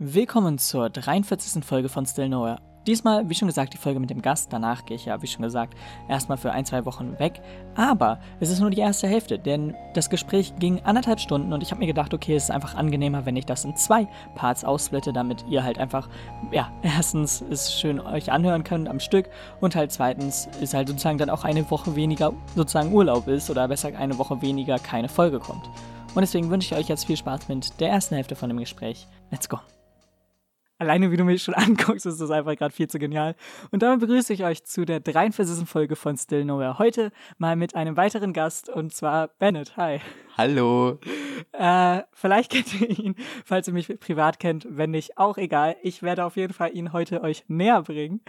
Willkommen zur 43. Folge von Still Nowhere. Diesmal, wie schon gesagt, die Folge mit dem Gast. Danach gehe ich ja, wie schon gesagt, erstmal für ein, zwei Wochen weg. Aber es ist nur die erste Hälfte, denn das Gespräch ging anderthalb Stunden und ich habe mir gedacht, okay, es ist einfach angenehmer, wenn ich das in zwei Parts aussplitte, damit ihr halt einfach, ja, erstens es schön euch anhören könnt am Stück und halt zweitens ist halt sozusagen dann auch eine Woche weniger sozusagen Urlaub ist oder besser eine Woche weniger keine Folge kommt. Und deswegen wünsche ich euch jetzt viel Spaß mit der ersten Hälfte von dem Gespräch. Let's go! Alleine wie du mich schon anguckst, ist das einfach gerade viel zu genial. Und damit begrüße ich euch zu der 43. Folge von Still Nowhere. Heute mal mit einem weiteren Gast und zwar Bennett. Hi. Hallo. Äh, vielleicht kennt ihr ihn, falls ihr mich privat kennt. Wenn nicht, auch egal. Ich werde auf jeden Fall ihn heute euch näher bringen.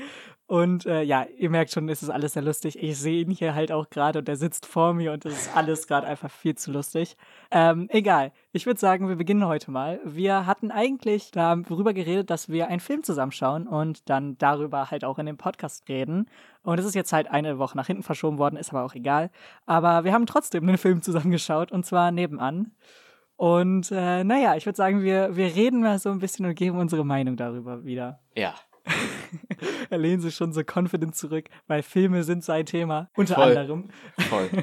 Und äh, ja, ihr merkt schon, es ist alles sehr lustig. Ich sehe ihn hier halt auch gerade und er sitzt vor mir und es ist alles gerade einfach viel zu lustig. Ähm, egal. Ich würde sagen, wir beginnen heute mal. Wir hatten eigentlich darüber geredet, dass wir einen Film zusammenschauen und dann darüber halt auch in dem Podcast reden. Und es ist jetzt halt eine Woche nach hinten verschoben worden, ist aber auch egal. Aber wir haben trotzdem einen Film zusammengeschaut und zwar nebenan. Und äh, naja, ich würde sagen, wir, wir reden mal so ein bisschen und geben unsere Meinung darüber wieder. Ja. er lehnt sich schon so confident zurück, weil Filme sind sein Thema, unter Voll. anderem. Voll.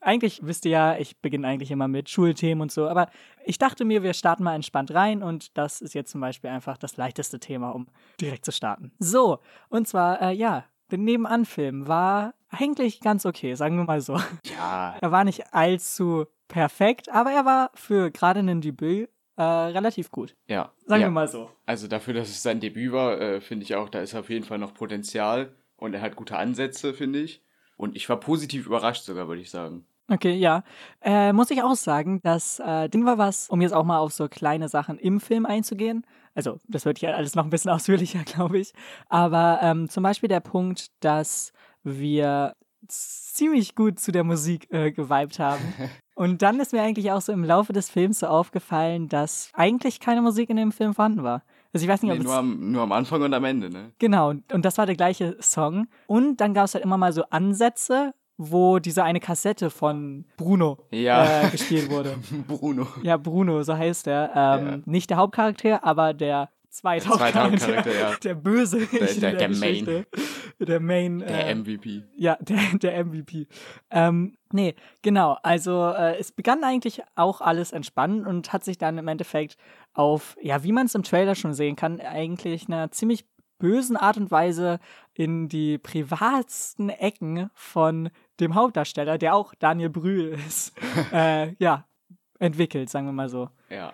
eigentlich wisst ihr ja, ich beginne eigentlich immer mit Schulthemen und so, aber ich dachte mir, wir starten mal entspannt rein und das ist jetzt zum Beispiel einfach das leichteste Thema, um direkt zu starten. So, und zwar, äh, ja, der Nebenan-Film war eigentlich ganz okay, sagen wir mal so. Ja. Er war nicht allzu perfekt, aber er war für gerade ein Debüt äh, relativ gut. Ja. Sagen ja. wir mal so. Also dafür, dass es sein Debüt war, äh, finde ich auch, da ist auf jeden Fall noch Potenzial und er hat gute Ansätze, finde ich. Und ich war positiv überrascht sogar, würde ich sagen. Okay, ja. Äh, muss ich auch sagen, das äh, Ding war was, um jetzt auch mal auf so kleine Sachen im Film einzugehen. Also, das wird ja alles noch ein bisschen ausführlicher, glaube ich. Aber ähm, zum Beispiel der Punkt, dass wir ziemlich gut zu der Musik äh, geweibt haben. Und dann ist mir eigentlich auch so im Laufe des Films so aufgefallen, dass eigentlich keine Musik in dem Film vorhanden war. Also ich weiß nicht, ob Nee, es nur, am, nur am Anfang und am Ende, ne? Genau, und das war der gleiche Song. Und dann gab es halt immer mal so Ansätze, wo diese eine Kassette von Bruno Ja. äh, gespielt wurde. Bruno. Ja, Bruno, so heißt er. Ähm, Ja. Nicht der Hauptcharakter, aber der zweite Der zweite Hauptcharakter. Hauptcharakter, ja. Der Böse. Der- in der- der Main. Der Main. Der äh, MVP. ja, der, der MVP. Ähm, nee, genau. Also äh, es begann eigentlich auch alles entspannt und hat sich dann im Endeffekt auf, ja, wie man es im Trailer schon sehen kann, eigentlich einer ziemlich bösen Art und Weise in die privatsten Ecken von dem Hauptdarsteller, der auch Daniel Brühl ist, äh, ja, entwickelt, sagen wir mal so. Ja.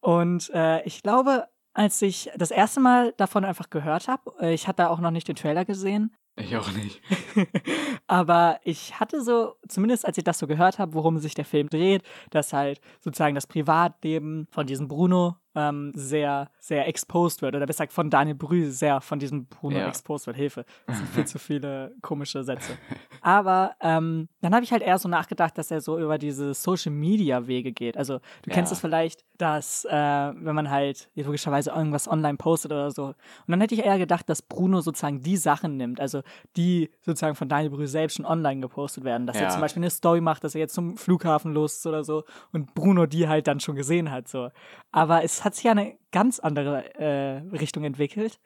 Und äh, ich glaube, als ich das erste Mal davon einfach gehört habe, äh, ich hatte auch noch nicht den Trailer gesehen, Ich auch nicht. aber ich hatte so, zumindest als ich das so gehört habe, worum sich der Film dreht, dass halt sozusagen das Privatleben von diesem Bruno ähm, sehr, sehr exposed wird. Oder besser gesagt von Daniel Brühl sehr von diesem Bruno Ja. exposed wird. Hilfe. Das sind viel zu viele komische Sätze. Aber ähm, dann habe ich halt eher so nachgedacht, dass er so über diese Social Media Wege geht. Also du kennst Ja. es vielleicht, dass äh, wenn man halt logischerweise irgendwas online postet oder so. Und dann hätte ich eher gedacht, dass Bruno sozusagen die Sachen nimmt, also die sozusagen von Daniel Brühl selbst schon online gepostet werden. Dass er Ja. zum Beispiel eine Story macht, dass er jetzt zum Flughafen los ist oder so und Bruno die halt dann schon gesehen hat. So. Aber es hat sich ja eine ganz andere äh, Richtung entwickelt.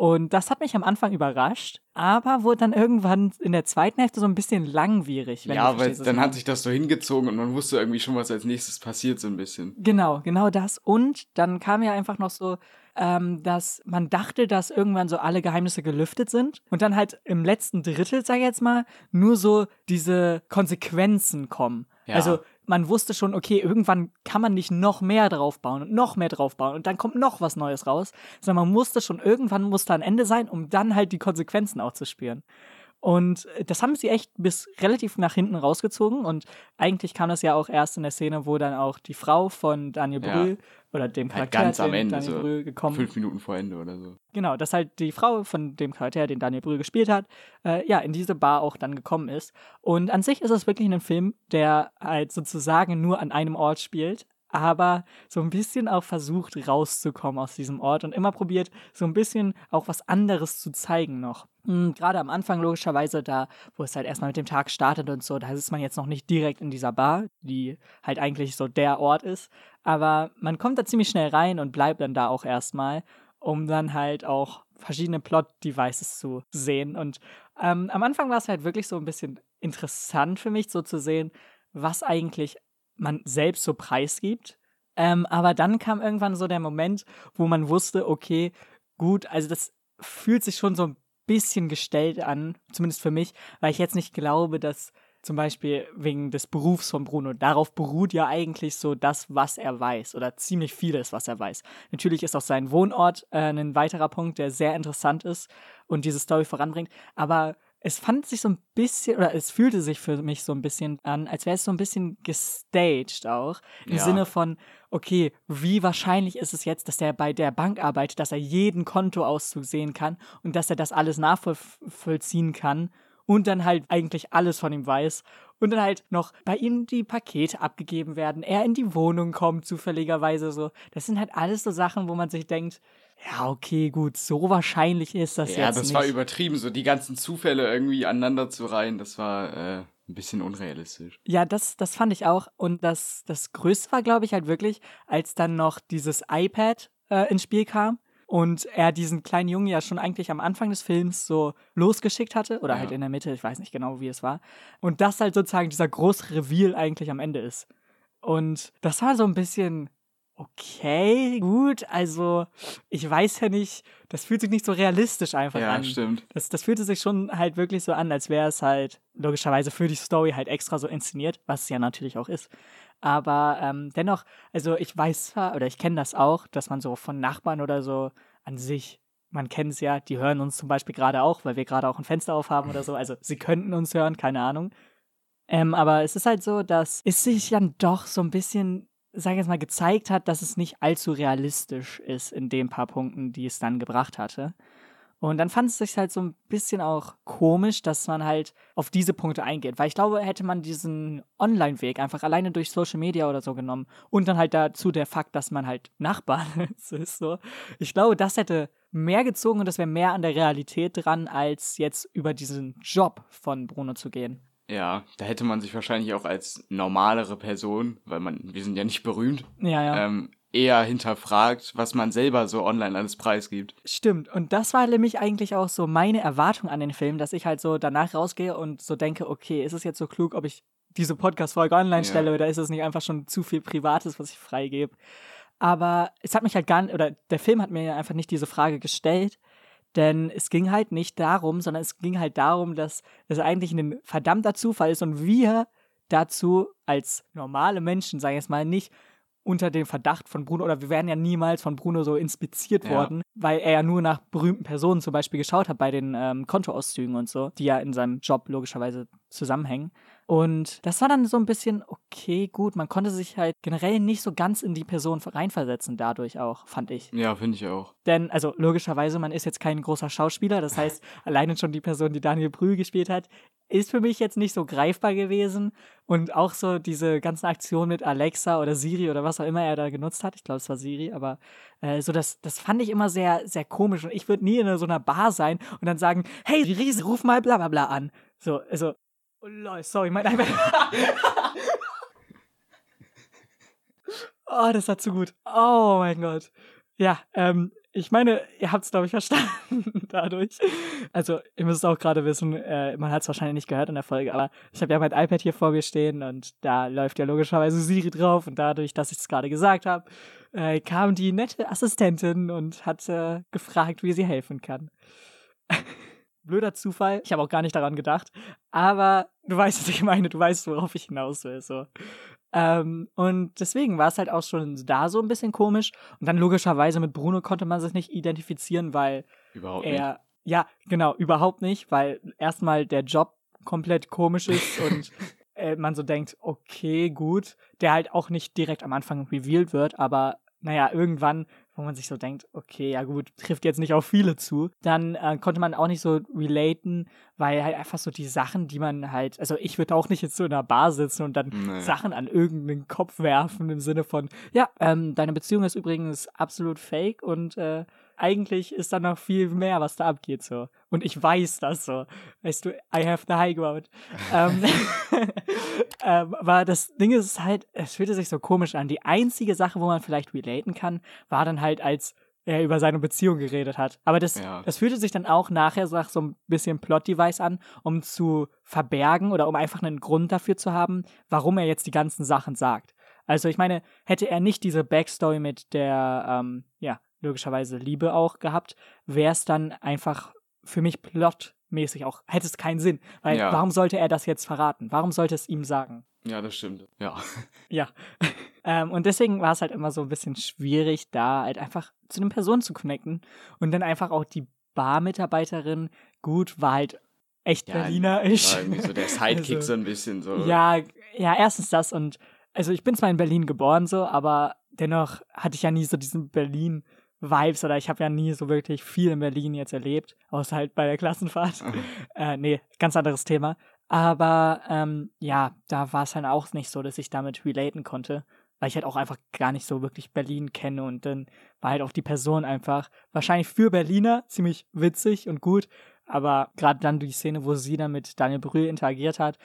Und das hat mich am Anfang überrascht, aber wurde dann irgendwann in der zweiten Hälfte so ein bisschen langwierig. Ja, weil dann hat sich das so hingezogen und man wusste irgendwie schon, was als nächstes passiert, so ein bisschen. Genau, genau das. Und dann kam ja einfach noch so, ähm, dass man dachte, dass irgendwann so alle Geheimnisse gelüftet sind. Und dann halt im letzten Drittel, sag ich jetzt mal, nur so diese Konsequenzen kommen. Ja. Also man wusste schon, okay, irgendwann kann man nicht noch mehr draufbauen und noch mehr draufbauen und dann kommt noch was Neues raus, sondern man musste schon, irgendwann musste ein Ende sein, um dann halt die Konsequenzen auch zu spüren. Und äh, das haben sie echt bis relativ nach hinten rausgezogen. Und eigentlich kam das ja auch erst in der Szene, wo dann auch die Frau von Daniel Ja. Brühl oder dem Halt Charakter, ganz am den Ende, Daniel so Brühl gekommen Fünf Minuten vor Ende oder so. Genau, dass halt die Frau von dem Charakter, den Daniel Brühl gespielt hat, äh, ja, in diese Bar auch dann gekommen ist. Und an sich ist es wirklich ein Film, der halt sozusagen nur an einem Ort spielt. aber so ein bisschen auch versucht rauszukommen aus diesem Ort und immer probiert, so ein bisschen auch was anderes zu zeigen noch. Mhm, Gerade am Anfang logischerweise, da, wo es halt erstmal mit dem Tag startet und so, da ist man jetzt noch nicht direkt in dieser Bar, die halt eigentlich so der Ort ist. Aber man kommt da ziemlich schnell rein und bleibt dann da auch erstmal, um dann halt auch verschiedene Plot-Devices zu sehen. Und ähm, am Anfang war es halt wirklich so ein bisschen interessant für mich, so zu sehen, was eigentlich man selbst so preisgibt. Ähm, aber dann kam irgendwann so der Moment, wo man wusste, okay, gut, also das fühlt sich schon so ein bisschen gestellt an, zumindest für mich, weil ich jetzt nicht glaube, dass zum Beispiel wegen des Berufs von Bruno, darauf beruht ja eigentlich so das, was er weiß oder ziemlich vieles, was er weiß. Natürlich ist auch sein Wohnort äh, ein weiterer Punkt, der sehr interessant ist und diese Story voranbringt, aber es fand sich so ein bisschen, oder es fühlte sich für mich so ein bisschen an, als wäre es so ein bisschen gestaged auch. Im Ja. Sinne von, okay, wie wahrscheinlich ist es jetzt, dass er bei der Bank arbeitet, dass er jeden Kontoauszug sehen kann und dass er das alles nachvollziehen kann und dann halt eigentlich alles von ihm weiß und dann halt noch bei ihm die Pakete abgegeben werden, er in die Wohnung kommt zufälligerweise so. Das sind halt alles so Sachen, wo man sich denkt, ja, okay, gut, so wahrscheinlich ist das Ja, jetzt das nicht. war übertrieben, so die ganzen Zufälle irgendwie aneinander zu reihen, das war äh, ein bisschen unrealistisch. Ja, das, das fand ich auch. Und das, das Größte war, glaube ich, halt wirklich, als dann noch dieses iPad äh, ins Spiel kam und er diesen kleinen Jungen ja schon eigentlich am Anfang des Films so losgeschickt hatte oder Ja. halt in der Mitte, ich weiß nicht genau, wie es war. Und das halt sozusagen dieser große Reveal eigentlich am Ende ist. Und das war so ein bisschen okay, gut, also ich weiß ja nicht, das fühlt sich nicht so realistisch einfach Ja, an. stimmt. Das, das fühlte sich schon halt wirklich so an, als wäre es halt logischerweise für die Story halt extra so inszeniert, was es ja natürlich auch ist. Aber ähm, dennoch, also ich weiß zwar, oder ich kenne das auch, dass man so von Nachbarn oder so an sich, man kennt es ja, die hören uns zum Beispiel gerade auch, weil wir gerade auch ein Fenster aufhaben oder so. Also sie könnten uns hören, keine Ahnung. Ähm, aber es ist halt so, dass es sich dann doch so ein bisschen, sag ich jetzt mal, gezeigt hat, dass es nicht allzu realistisch ist in den paar Punkten, die es dann gebracht hatte. Und dann fand es sich halt so ein bisschen auch komisch, dass man halt auf diese Punkte eingeht. Weil ich glaube, hätte man diesen Online-Weg einfach alleine durch Social Media oder so genommen und dann halt dazu der Fakt, dass man halt Nachbarn ist, so. Ich glaube, das hätte mehr gezogen und das wäre mehr an der Realität dran, als jetzt über diesen Job von Bruno zu gehen. Ja, da hätte man sich wahrscheinlich auch als normalere Person, weil man, wir sind ja nicht berühmt, Ja, ja. ähm, eher hinterfragt, was man selber so online alles preisgibt. Stimmt. Und das war nämlich eigentlich auch so meine Erwartung an den Film, dass ich halt so danach rausgehe und so denke, okay, ist es jetzt so klug, ob ich diese Podcast-Folge online Ja. stelle oder ist es nicht einfach schon zu viel Privates, was ich freigebe? Aber es hat mich halt gar nicht, oder der Film hat mir einfach nicht diese Frage gestellt, denn es ging halt nicht darum, sondern es ging halt darum, dass es eigentlich ein verdammter Zufall ist und wir dazu als normale Menschen, sage ich jetzt mal, nicht unter dem Verdacht von Bruno, oder wir wären ja niemals von Bruno so inspiziert Ja. worden, weil er ja nur nach berühmten Personen zum Beispiel geschaut hat bei den ähm, Kontoauszügen und so, die ja in seinem Job logischerweise zusammenhängen. Und das war dann so ein bisschen, okay, gut, man konnte sich halt generell nicht so ganz in die Person reinversetzen, dadurch auch, fand ich. Ja, finde ich auch. Denn, also logischerweise, man ist jetzt kein großer Schauspieler, das heißt, alleine schon die Person, die Daniel Brühl gespielt hat, ist für mich jetzt nicht so greifbar gewesen. Und auch so diese ganzen Aktionen mit Alexa oder Siri oder was auch immer er da genutzt hat, ich glaube, es war Siri, aber äh, so das, das fand ich immer sehr, sehr komisch. Und ich würde nie in so einer Bar sein und dann sagen, hey, Riese, ruf mal bla bla bla an. So, also, oh lol, sorry, mein iPad. Oh, das war zu gut. Oh mein Gott. Ja, ähm, ich meine, ihr habt es, glaube ich, verstanden dadurch. Also, ihr müsst auch gerade wissen, äh, man hat es wahrscheinlich nicht gehört in der Folge, aber ich habe ja mein iPad hier vor mir stehen und da läuft ja logischerweise Siri drauf und dadurch, dass ich es gerade gesagt habe, äh, kam die nette Assistentin und hat äh, gefragt, wie sie helfen kann. Blöder Zufall. Ich habe auch gar nicht daran gedacht. Aber du weißt, was ich meine. Du weißt, worauf ich hinaus will. So. Ähm, und deswegen war es halt auch schon da so ein bisschen komisch. Und dann logischerweise mit Bruno konnte man sich nicht identifizieren, weil Überhaupt nicht. er, ja, genau, überhaupt nicht, weil erstmal der Job komplett komisch ist und äh, man so denkt, okay, gut, der halt auch nicht direkt am Anfang revealed wird, aber naja, irgendwann, wo man sich so denkt, okay, ja gut, trifft jetzt nicht auf viele zu, dann äh, konnte man auch nicht so relaten, weil halt einfach so die Sachen, die man halt, also ich würde auch nicht jetzt so in einer Bar sitzen und dann nee. Sachen an irgendeinen Kopf werfen im Sinne von, ja, ähm, deine Beziehung ist übrigens absolut fake und äh, eigentlich ist da noch viel mehr, was da abgeht so. Und ich weiß das so. Weißt du, I have the high ground. ähm, ähm, aber das Ding ist halt, es fühlte sich so komisch an. Die einzige Sache, wo man vielleicht relaten kann, war dann halt, als er über seine Beziehung geredet hat. Aber das, ja. das fühlte sich dann auch nachher nach so ein bisschen Plot-Device an, um zu verbergen oder um einfach einen Grund dafür zu haben, warum er jetzt die ganzen Sachen sagt. Also ich meine, hätte er nicht diese Backstory mit der, ähm, ja, logischerweise Liebe auch gehabt, wäre es dann einfach für mich plotmäßig auch, hätte es keinen Sinn. Weil ja. warum sollte er das jetzt verraten? Warum sollte es ihm sagen? Ja, das stimmt. Ja. Ja. ähm, und deswegen war es halt immer so ein bisschen schwierig, da halt einfach zu den Personen zu connecten. Und dann einfach auch die Barmitarbeiterin, gut, war halt echt ja, Berlinerisch. War irgendwie so der Sidekick also, so ein bisschen so. Ja, ja, erstens das und also ich bin zwar in Berlin geboren so, aber dennoch hatte ich ja nie so diesen Berlin Vibes oder ich habe ja nie so wirklich viel in Berlin jetzt erlebt, außer halt bei der Klassenfahrt. äh, nee, ganz anderes Thema. Aber ähm, ja, da war es halt auch nicht so, dass ich damit relaten konnte, weil ich halt auch einfach gar nicht so wirklich Berlin kenne und dann war halt auch die Person einfach wahrscheinlich für Berliner ziemlich witzig und gut, aber gerade dann die Szene, wo sie dann mit Daniel Brühl interagiert hat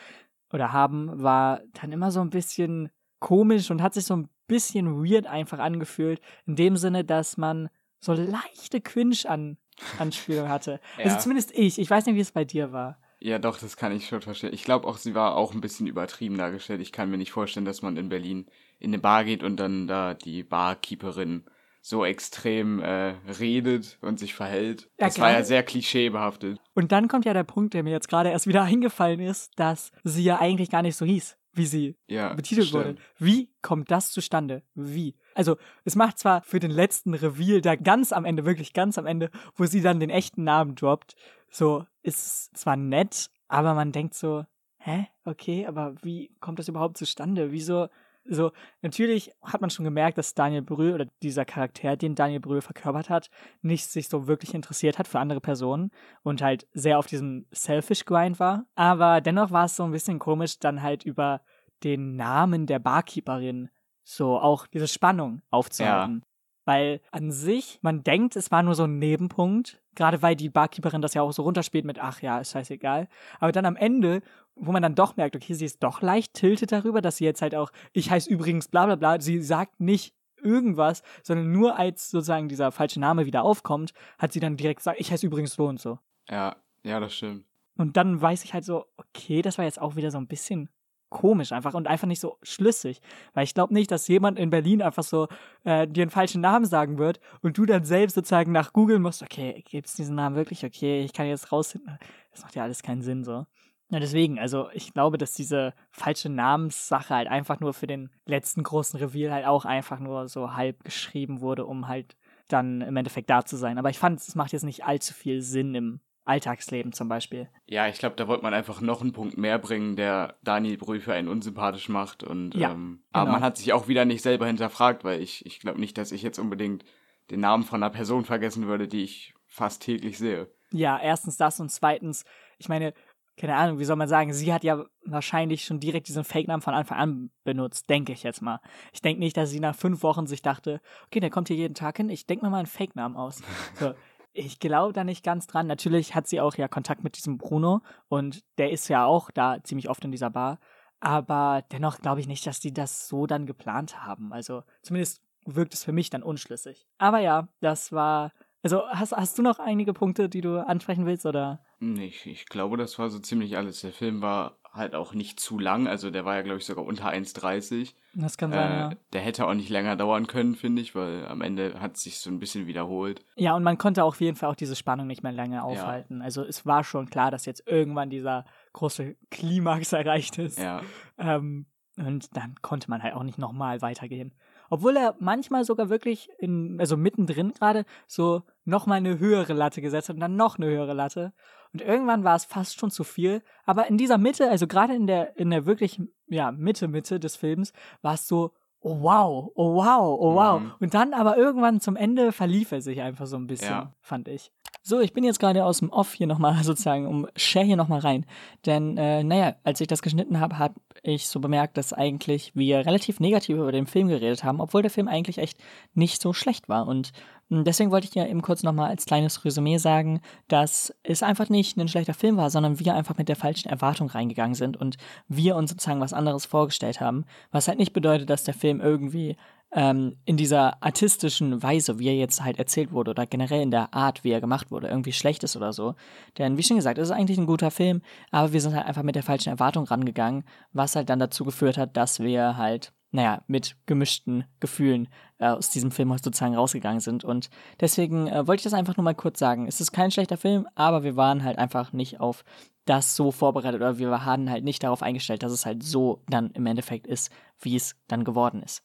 oder haben, war dann immer so ein bisschen komisch und hat sich so ein bisschen weird einfach angefühlt, in dem Sinne, dass man so leichte Quinch an Anspielung hatte. Also ja. Also zumindest ich. Ich weiß nicht, wie es bei dir war. Ja, doch, das kann ich schon verstehen. Ich glaube auch, sie war auch ein bisschen übertrieben dargestellt. Ich kann mir nicht vorstellen, dass man in Berlin in eine Bar geht und dann da die Barkeeperin so extrem äh, redet und sich verhält. Ja, das war ja sehr klischeebehaftet. Und dann kommt ja der Punkt, der mir jetzt gerade erst wieder eingefallen ist, dass sie ja eigentlich gar nicht so hieß wie sie ja, betitelt stimmt. wurde. Wie kommt das zustande? Wie? Also, es macht zwar für den letzten Reveal, da ganz am Ende, wirklich ganz am Ende, wo sie dann den echten Namen droppt, so, ist zwar nett, aber man denkt so, hä? Okay, aber wie kommt das überhaupt zustande? Wieso? So, natürlich hat man schon gemerkt, dass Daniel Brühl oder dieser Charakter, den Daniel Brühl verkörpert hat, nicht sich so wirklich interessiert hat für andere Personen und halt sehr auf diesem Selfish-Grind war. Aber dennoch war es so ein bisschen komisch, dann halt über den Namen der Barkeeperin so auch diese Spannung aufzuhalten. Ja. Weil an sich, man denkt, es war nur so ein Nebenpunkt, gerade weil die Barkeeperin das ja auch so runterspielt mit, ach ja, ist scheißegal. Aber dann am Ende, wo man dann doch merkt, okay, sie ist doch leicht tiltet darüber, dass sie jetzt halt auch, ich heiße übrigens bla bla bla, sie sagt nicht irgendwas, sondern nur als sozusagen dieser falsche Name wieder aufkommt, hat sie dann direkt gesagt, ich heiße übrigens so und so. Ja, ja, das stimmt. Und dann weiß ich halt so, okay, das war jetzt auch wieder so ein bisschen komisch einfach und einfach nicht so schlüssig. Weil ich glaube nicht, dass jemand in Berlin einfach so äh, dir einen falschen Namen sagen wird und du dann selbst sozusagen nach Google musst, okay, gibt es diesen Namen wirklich? Okay, ich kann jetzt rausfinden. Das macht ja alles keinen Sinn so. Ja, deswegen, also ich glaube, dass diese falsche Namenssache halt einfach nur für den letzten großen Reveal halt auch einfach nur so halb geschrieben wurde, um halt dann im Endeffekt da zu sein. Aber ich fand, es macht jetzt nicht allzu viel Sinn im Alltagsleben zum Beispiel. Ja, ich glaube, da wollte man einfach noch einen Punkt mehr bringen, der Daniel Brühl für einen unsympathisch macht. Und, ja, ähm, genau. Aber man hat sich auch wieder nicht selber hinterfragt, weil ich, ich glaube nicht, dass ich jetzt unbedingt den Namen von einer Person vergessen würde, die ich fast täglich sehe. Ja, erstens das und zweitens, ich meine, keine Ahnung, wie soll man sagen, sie hat ja wahrscheinlich schon direkt diesen Fake-Namen von Anfang an benutzt, denke ich jetzt mal. Ich denke nicht, dass sie nach fünf Wochen sich dachte, okay, der kommt hier jeden Tag hin, ich denke mir mal einen Fake-Namen aus. So, ich glaube da nicht ganz dran. Natürlich hat sie auch ja Kontakt mit diesem Bruno und der ist ja auch da ziemlich oft in dieser Bar. Aber dennoch glaube ich nicht, dass die das so dann geplant haben. Also zumindest wirkt es für mich dann unschlüssig. Aber ja, das war. Also hast, hast du noch einige Punkte, die du ansprechen willst, oder? Nee, ich, ich glaube, das war so ziemlich alles. Der Film war halt auch nicht zu lang. Also der war ja, glaube ich, sogar unter 1,30. Das kann sein, äh, ja. Der hätte auch nicht länger dauern können, finde ich, weil am Ende hat es sich so ein bisschen wiederholt. Ja, und man konnte auf jeden Fall auch diese Spannung nicht mehr länger aufhalten. Ja. Also es war schon klar, dass jetzt irgendwann dieser große Klimax erreicht ist. Ja. Ähm, und dann konnte man halt auch nicht nochmal weitergehen. Obwohl er manchmal sogar wirklich in, also mittendrin gerade so nochmal eine höhere Latte gesetzt hat und dann noch eine höhere Latte. Und irgendwann war es fast schon zu viel. Aber in dieser Mitte, also gerade in der, in der wirklich, ja, Mitte, Mitte des Films, war es so, oh wow, oh wow, oh wow. Mhm. Und dann aber irgendwann zum Ende verlief er sich einfach so ein bisschen, Ja. fand ich. So, ich bin jetzt gerade aus dem Off hier nochmal sozusagen, um share hier nochmal rein. Denn, äh, naja, als ich das geschnitten habe, habe ich so bemerkt, dass eigentlich wir relativ negativ über den Film geredet haben, obwohl der Film eigentlich echt nicht so schlecht war. Und deswegen wollte ich ja eben kurz nochmal als kleines Resümee sagen, dass es einfach nicht ein schlechter Film war, sondern wir einfach mit der falschen Erwartung reingegangen sind und wir uns sozusagen was anderes vorgestellt haben. Was halt nicht bedeutet, dass der Film irgendwie ähm, in dieser artistischen Weise, wie er jetzt halt erzählt wurde, oder generell in der Art, wie er gemacht wurde, irgendwie schlecht ist oder so. Denn wie schon gesagt, es ist eigentlich ein guter Film, aber wir sind halt einfach mit der falschen Erwartung rangegangen, was halt dann dazu geführt hat, dass wir halt, naja, mit gemischten Gefühlen äh, aus diesem Film sozusagen rausgegangen sind. Und deswegen äh, wollte ich das einfach nur mal kurz sagen. Es ist kein schlechter Film, aber wir waren halt einfach nicht auf das so vorbereitet oder wir waren halt nicht darauf eingestellt, dass es halt so dann im Endeffekt ist, wie es dann geworden ist.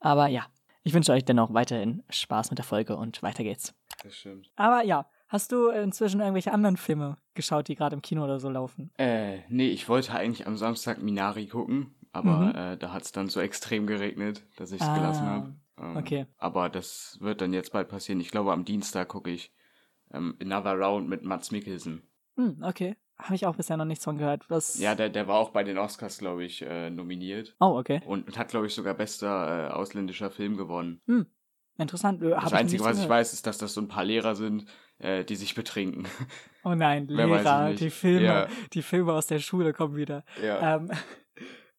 Aber ja, ich wünsche euch dennoch weiterhin Spaß mit der Folge und weiter geht's. Das stimmt. Aber ja, hast du inzwischen irgendwelche anderen Filme geschaut, die gerade im Kino oder so laufen? Äh, nee, ich wollte eigentlich am Samstag Minari gucken, aber Mhm. äh, da hat es dann so extrem geregnet, dass ich es Ah, gelassen habe. Ähm, okay. Aber das wird dann jetzt bald passieren. Ich glaube, am Dienstag gucke ich ähm, Another Round mit Mats Mikkelsen. Hm, okay. Habe ich auch bisher noch nichts von gehört. Was? Ja, der, der war auch bei den Oscars, glaube ich, äh, nominiert. Oh, okay. Und hat, glaube ich, sogar bester äh, ausländischer Film gewonnen. Interessant. Äh, hab Das Einzige, was ich weiß, ist, dass das so ein paar Lehrer sind, äh, die sich betrinken. Oh nein, Lehrer, die Filme, Ja. die Filme aus der Schule kommen wieder. ja. Ähm,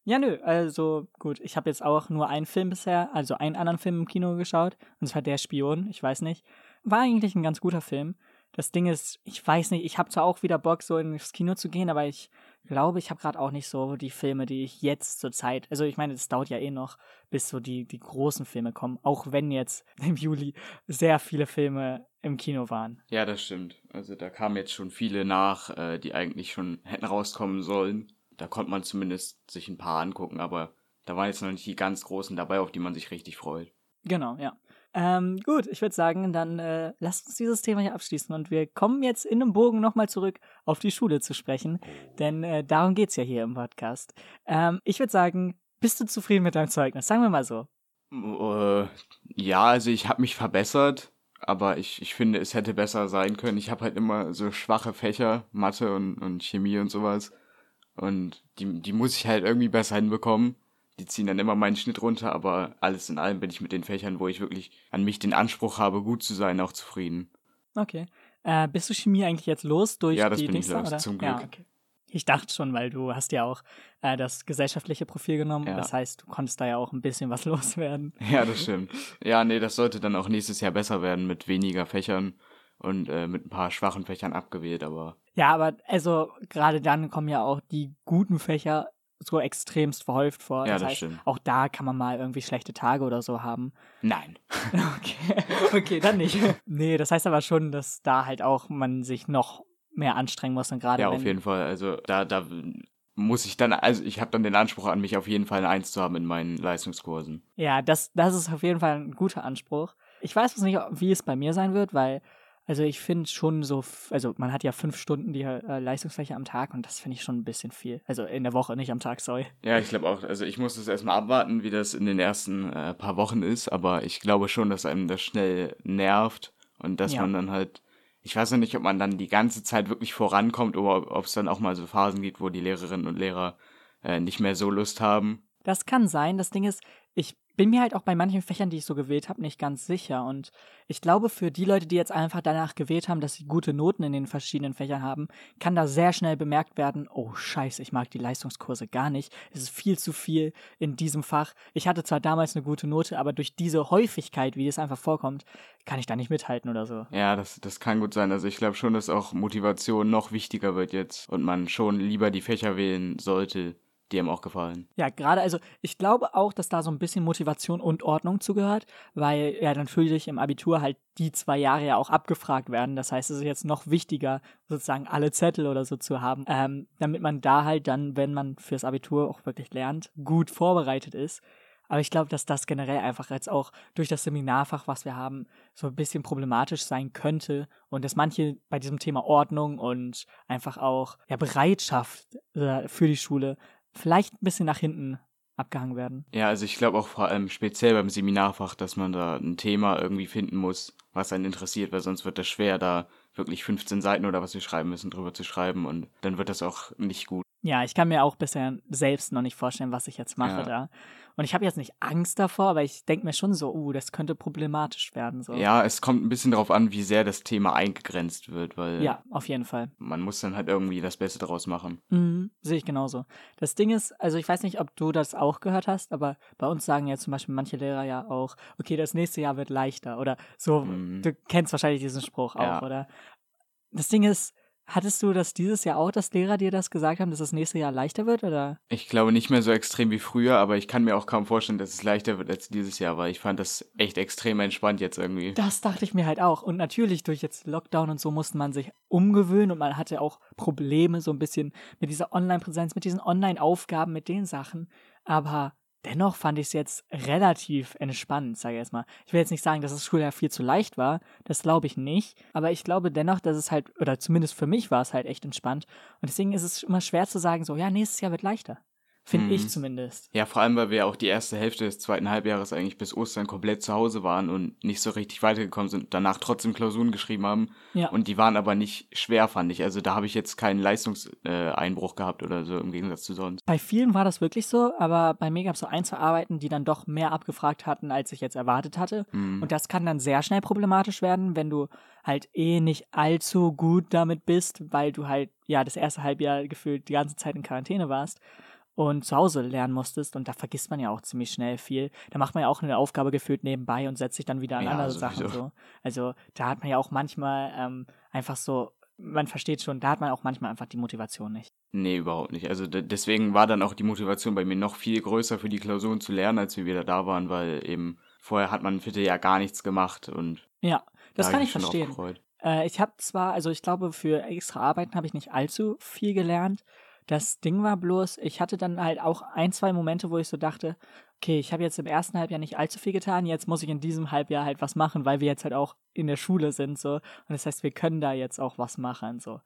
ja, nö, also gut, ich habe jetzt auch nur einen Film bisher, also einen anderen Film im Kino geschaut, und zwar Der Spion, ich weiß nicht. War eigentlich ein ganz guter Film. Das Ding ist, ich weiß nicht, ich habe zwar auch wieder Bock, so ins Kino zu gehen, aber ich glaube, ich habe gerade auch nicht so die Filme, die ich jetzt zur Zeit, also ich meine, es dauert ja eh noch, bis so die, die großen Filme kommen, auch wenn jetzt im Juli sehr viele Filme im Kino waren. ja, das stimmt. Also da kamen jetzt schon viele nach, äh, die eigentlich schon hätten rauskommen sollen. Da konnte man zumindest sich ein paar angucken, aber da waren jetzt noch nicht die ganz großen dabei, auf die man sich richtig freut. Genau, ja. Ähm, gut, ich würde sagen, dann äh, lasst uns dieses Thema hier abschließen und wir kommen jetzt in einem Bogen nochmal zurück auf die Schule zu sprechen, denn äh, darum geht's ja hier im Podcast. Ähm, ich würde sagen, bist du zufrieden mit deinem Zeugnis? Sagen wir mal so. Äh, ja, also ich habe mich verbessert, aber ich, ich finde, es hätte besser sein können. Ich habe halt immer so schwache Fächer, Mathe und, und Chemie und sowas. Und die, die muss ich halt irgendwie besser hinbekommen. Die ziehen dann immer meinen Schnitt runter, aber alles in allem bin ich mit den Fächern, wo ich wirklich an mich den Anspruch habe, gut zu sein, auch zufrieden. Okay. Äh, bist du Chemie eigentlich jetzt los durch Ja, das die bin ich Dings da, los, oder? zum Ja, Glück. okay. Ich dachte schon, weil du hast ja auch äh, das gesellschaftliche Profil genommen. Ja. Das heißt, du konntest da ja auch ein bisschen was loswerden. Ja, das stimmt. Ja, nee, das sollte dann auch nächstes Jahr besser werden mit weniger Fächern und äh, mit ein paar schwachen Fächern abgewählt, aber Ja, aber also gerade dann kommen ja auch die guten Fächer so extremst verhäuft vor. Ja, das das heißt, stimmt. auch da kann man mal irgendwie schlechte Tage oder so haben. nein. Okay, okay, dann nicht. nee, das heißt aber schon, dass da halt auch man sich noch mehr anstrengen muss und gerade Ja, auf jeden Fall. Also da, da muss ich dann, also ich habe dann den Anspruch an mich auf jeden Fall eine Eins zu haben in meinen Leistungskursen. Ja, das, das ist auf jeden Fall ein guter Anspruch. Ich weiß nicht, wie es bei mir sein wird, weil, also ich finde schon so, also man hat ja fünf Stunden die äh, Leistungsfläche am Tag und das finde ich schon ein bisschen viel. Also in der Woche, nicht am Tag, sorry. Ja, ich glaube auch, also ich muss das erstmal abwarten, wie das in den ersten äh, paar Wochen ist, aber ich glaube schon, dass einem das schnell nervt und dass Ja. man dann halt, ich weiß noch nicht, ob man dann die ganze Zeit wirklich vorankommt oder ob es dann auch mal so Phasen gibt, wo die Lehrerinnen und Lehrer äh, nicht mehr so Lust haben. Das kann sein. Das Ding ist, ich bin mir halt auch bei manchen Fächern, die ich so gewählt habe, nicht ganz sicher. Und ich glaube, für die Leute, die jetzt einfach danach gewählt haben, dass sie gute Noten in den verschiedenen Fächern haben, kann da sehr schnell bemerkt werden, oh scheiße, ich mag die Leistungskurse gar nicht. Es ist viel zu viel in diesem Fach. Ich hatte zwar damals eine gute Note, aber durch diese Häufigkeit, wie es einfach vorkommt, kann ich da nicht mithalten oder so. Ja, das, das kann gut sein. Also ich glaube schon, dass auch Motivation noch wichtiger wird jetzt und man schon lieber die Fächer wählen sollte, die einem auch gefallen. Ja, gerade, also ich glaube auch, dass da so ein bisschen Motivation und Ordnung zugehört, weil ja natürlich im Abitur halt die zwei Jahre ja auch abgefragt werden. Das heißt, es ist jetzt noch wichtiger, sozusagen alle Zettel oder so zu haben, ähm, damit man da halt dann, wenn man fürs Abitur auch wirklich lernt, gut vorbereitet ist. Aber ich glaube, dass das generell einfach jetzt auch durch das Seminarfach, was wir haben, so ein bisschen problematisch sein könnte und dass manche bei diesem Thema Ordnung und einfach auch ja, Bereitschaft äh, für die Schule vielleicht ein bisschen nach hinten abgehangen werden. Ja, also ich glaube auch vor allem speziell beim Seminarfach, dass man da ein Thema irgendwie finden muss, was einen interessiert, weil sonst wird das schwer, da wirklich 15 Seiten oder was wir schreiben müssen, drüber zu schreiben und dann wird das auch nicht gut. Ja, ich kann mir auch bisher selbst noch nicht vorstellen, was ich jetzt mache Ja. da. Und ich habe jetzt nicht Angst davor, aber ich denke mir schon so, uh, das könnte problematisch werden. So. Ja, es kommt ein bisschen darauf an, wie sehr das Thema eingegrenzt wird, weil ja, auf jeden Fall. man muss dann halt irgendwie das Beste draus machen. Mhm, sehe ich genauso. Das Ding ist, also ich weiß nicht, ob du das auch gehört hast, aber bei uns sagen ja zum Beispiel manche Lehrer ja auch, okay, das nächste Jahr wird leichter oder so. Mhm. Du kennst wahrscheinlich diesen Spruch auch, Ja. oder? Das Ding ist, hattest du das dieses Jahr auch, dass Lehrer dir das gesagt haben, dass das nächste Jahr leichter wird, oder? Ich glaube nicht mehr so extrem wie früher, aber ich kann mir auch kaum vorstellen, dass es leichter wird als dieses Jahr, weil ich fand das echt extrem entspannt jetzt irgendwie. Das dachte ich mir halt auch. Und natürlich durch jetzt Lockdown und so musste man sich umgewöhnen und man hatte auch Probleme so ein bisschen mit dieser Online-Präsenz, mit diesen Online-Aufgaben, mit den Sachen. Aber dennoch fand ich es jetzt relativ entspannt, sage ich jetzt mal. Ich will jetzt nicht sagen, dass das Schuljahr viel zu leicht war. Das glaube ich nicht. Aber ich glaube dennoch, dass es halt, oder zumindest für mich war es halt echt entspannt. Und deswegen ist es immer schwer zu sagen, so, ja, nächstes Jahr wird leichter. Finde Mhm. ich zumindest. Ja, vor allem, weil wir auch die erste Hälfte des zweiten Halbjahres eigentlich bis Ostern komplett zu Hause waren und nicht so richtig weitergekommen sind, danach trotzdem Klausuren geschrieben haben. Ja. Und die waren aber nicht schwer, fand ich. Also da habe ich jetzt keinen Leistungseinbruch gehabt oder so im Gegensatz zu sonst. Bei vielen war das wirklich so, aber bei mir gab es so ein, zwei Arbeiten, die dann doch mehr abgefragt hatten, als ich jetzt erwartet hatte. Mhm. Und das kann dann sehr schnell problematisch werden, wenn du halt eh nicht allzu gut damit bist, weil du halt ja das erste Halbjahr gefühlt die ganze Zeit in Quarantäne warst und zu Hause lernen musstest. Und da vergisst man ja auch ziemlich schnell viel. Da macht man ja auch eine Aufgabe gefühlt nebenbei und setzt sich dann wieder an Ja, andere sowieso. Sachen so. Also da hat man ja auch manchmal ähm, einfach so, man versteht schon, da hat man auch manchmal einfach die Motivation nicht. Nee, überhaupt nicht. Also de- deswegen war dann auch die Motivation bei mir noch viel größer für die Klausuren zu lernen, als wir wieder da waren, weil eben vorher hat man ein Vierteljahr gar nichts gemacht und Ja, das da kann ich verstehen. Äh, ich habe zwar, also ich glaube, für extra Arbeiten habe ich nicht allzu viel gelernt. Das Ding war bloß, ich hatte dann halt auch ein, zwei Momente, wo ich so dachte, okay, ich habe jetzt im ersten Halbjahr nicht allzu viel getan, jetzt muss ich in diesem Halbjahr halt was machen, weil wir jetzt halt auch in der Schule sind, so. Und das heißt, wir können da jetzt auch was machen, so.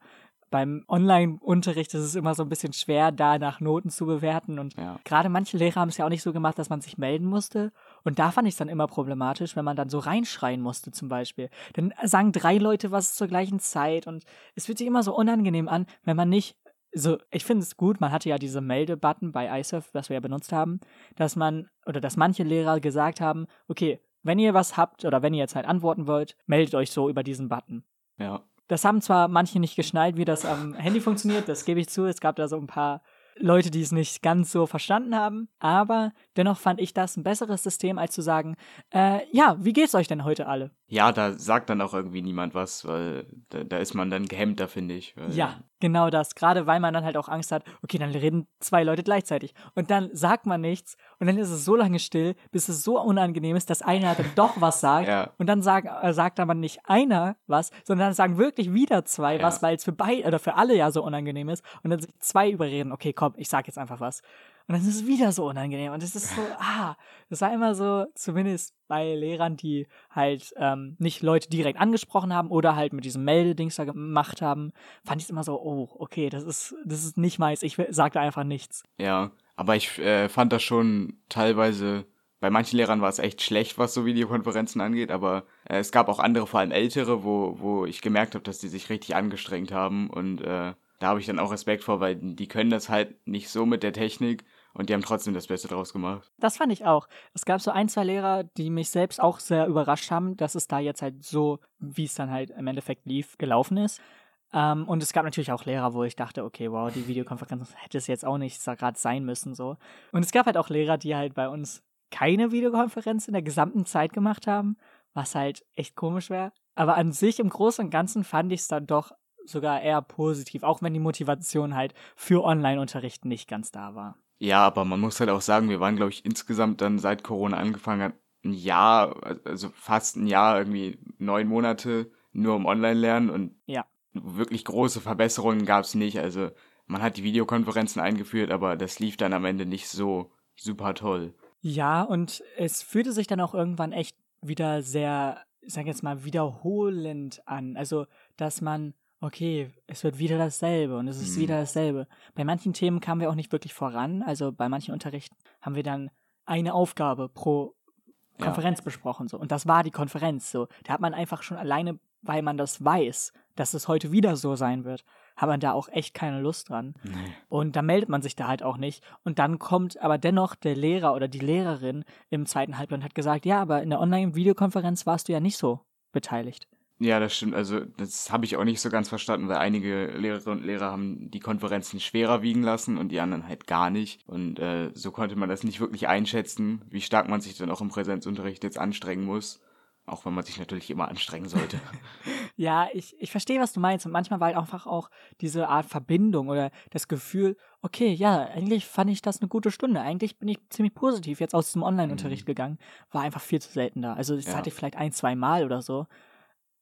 Beim Online-Unterricht ist es immer so ein bisschen schwer, da nach Noten zu bewerten und Ja. gerade manche Lehrer haben es ja auch nicht so gemacht, dass man sich melden musste. Und da fand ich es dann immer problematisch, wenn man dann so reinschreien musste zum Beispiel. Dann sagen drei Leute was zur gleichen Zeit und es fühlt sich immer so unangenehm an, wenn man nicht so, ich finde es gut, man hatte ja diese Melde-Button bei iSurf, was wir ja benutzt haben, dass man, oder dass manche Lehrer gesagt haben, okay, wenn ihr was habt oder wenn ihr jetzt halt antworten wollt, meldet euch so über diesen Button. Ja. Das haben zwar manche nicht geschnallt, wie das am Handy funktioniert, das gebe ich zu. Es gab da so ein paar Leute, die es nicht ganz so verstanden haben, aber dennoch fand ich das ein besseres System, als zu sagen, äh, ja, wie geht's euch denn heute alle? Ja, da sagt dann auch irgendwie niemand was, weil da, da ist man dann gehemmter, finde ich. Ja, genau das. Gerade weil man dann halt auch Angst hat, okay, dann reden zwei Leute gleichzeitig. Und dann sagt man nichts und dann ist es so lange still, bis es so unangenehm ist, dass einer dann doch was sagt. Ja. Und dann sag, äh, sagt aber nicht einer was, sondern dann sagen wirklich wieder zwei Ja. was, weil es für beide oder für alle ja so unangenehm ist. Und dann sich zwei überreden, okay, komm, ich sag jetzt einfach was. Und dann ist es wieder so unangenehm. Und es ist so, ah, das war immer so, zumindest bei Lehrern, die halt ähm, nicht Leute direkt angesprochen haben oder halt mit diesem Meldedings da gemacht haben, fand ich es immer so, oh, okay, das ist, das ist nicht meins. Ich sag da einfach nichts. Ja, aber ich äh, fand das schon teilweise, bei manchen Lehrern war es echt schlecht, was so Videokonferenzen angeht, aber äh, es gab auch andere, vor allem ältere, wo, wo ich gemerkt habe, dass die sich richtig angestrengt haben und äh, da habe ich dann auch Respekt vor, weil die können das halt nicht so mit der Technik und die haben trotzdem das Beste draus gemacht. Das fand ich auch. Es gab so ein, zwei Lehrer, die mich selbst auch sehr überrascht haben, dass es da jetzt halt so, wie es dann halt im Endeffekt lief, gelaufen ist. Ähm, und es gab natürlich auch Lehrer, wo ich dachte, okay, wow, die Videokonferenz hätte es jetzt auch nicht gerade sein müssen, so. Und es gab halt auch Lehrer, die halt bei uns keine Videokonferenz in der gesamten Zeit gemacht haben, was halt echt komisch wäre. Aber an sich im Großen und Ganzen fand ich es dann doch sogar eher positiv, auch wenn die Motivation halt für Online-Unterricht nicht ganz da war. Ja, aber man muss halt auch sagen, wir waren, glaube ich, insgesamt dann seit Corona angefangen hat, ein Jahr, also fast ein Jahr, irgendwie neun Monate nur im Online-Lernen und Ja. wirklich große Verbesserungen gab es nicht. Also man hat die Videokonferenzen eingeführt, aber das lief dann am Ende nicht so super toll. Ja, und es fühlte sich dann auch irgendwann echt wieder sehr, ich sag jetzt mal, wiederholend an. Also, dass man okay, es wird wieder dasselbe und es ist Mhm. wieder dasselbe. Bei manchen Themen kamen wir auch nicht wirklich voran. Also bei manchen Unterrichten haben wir dann eine Aufgabe pro Ja. Konferenz besprochen. So. Und das war die Konferenz. So. Da hat man einfach schon alleine, weil man das weiß, dass es heute wieder so sein wird, hat man da auch echt keine Lust dran. Nee. Und da meldet man sich da halt auch nicht. Und dann kommt aber dennoch der Lehrer oder die Lehrerin im zweiten Halbjahr und hat gesagt, ja, aber in der Online-Videokonferenz warst du ja nicht so beteiligt. Ja, das stimmt. Also, das habe ich auch nicht so ganz verstanden, weil einige Lehrerinnen und Lehrer haben die Konferenzen schwerer wiegen lassen und die anderen halt gar nicht. Und äh, so konnte man das nicht wirklich einschätzen, wie stark man sich dann auch im Präsenzunterricht jetzt anstrengen muss. Auch wenn man sich natürlich immer anstrengen sollte. Ja, ich, ich verstehe, was du meinst. Und manchmal war halt einfach auch diese Art Verbindung oder das Gefühl, okay, ja, eigentlich fand ich das eine gute Stunde. Eigentlich bin ich ziemlich positiv jetzt aus diesem Online-Unterricht Mhm. gegangen. War einfach viel zu selten da. Also das Ja. hatte ich vielleicht ein, zwei Mal oder so,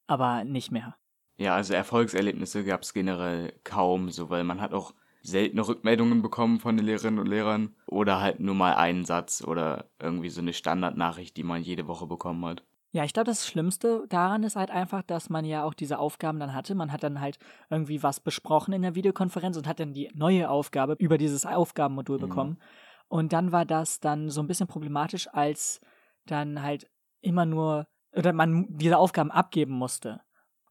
aber nicht mehr. ja, also Erfolgserlebnisse gab es generell kaum, so weil man hat auch seltene Rückmeldungen bekommen von den Lehrerinnen und Lehrern oder halt nur mal einen Satz oder irgendwie so eine Standardnachricht, die man jede Woche bekommen hat. Ja, ich glaube, das Schlimmste daran ist halt einfach, dass man ja auch diese Aufgaben dann hatte. Man hat dann halt irgendwie was besprochen in der Videokonferenz und hat dann die neue Aufgabe über dieses Aufgabenmodul Mhm. bekommen. Und dann war das dann so ein bisschen problematisch, als dann halt immer nur, oder man diese Aufgaben abgeben musste.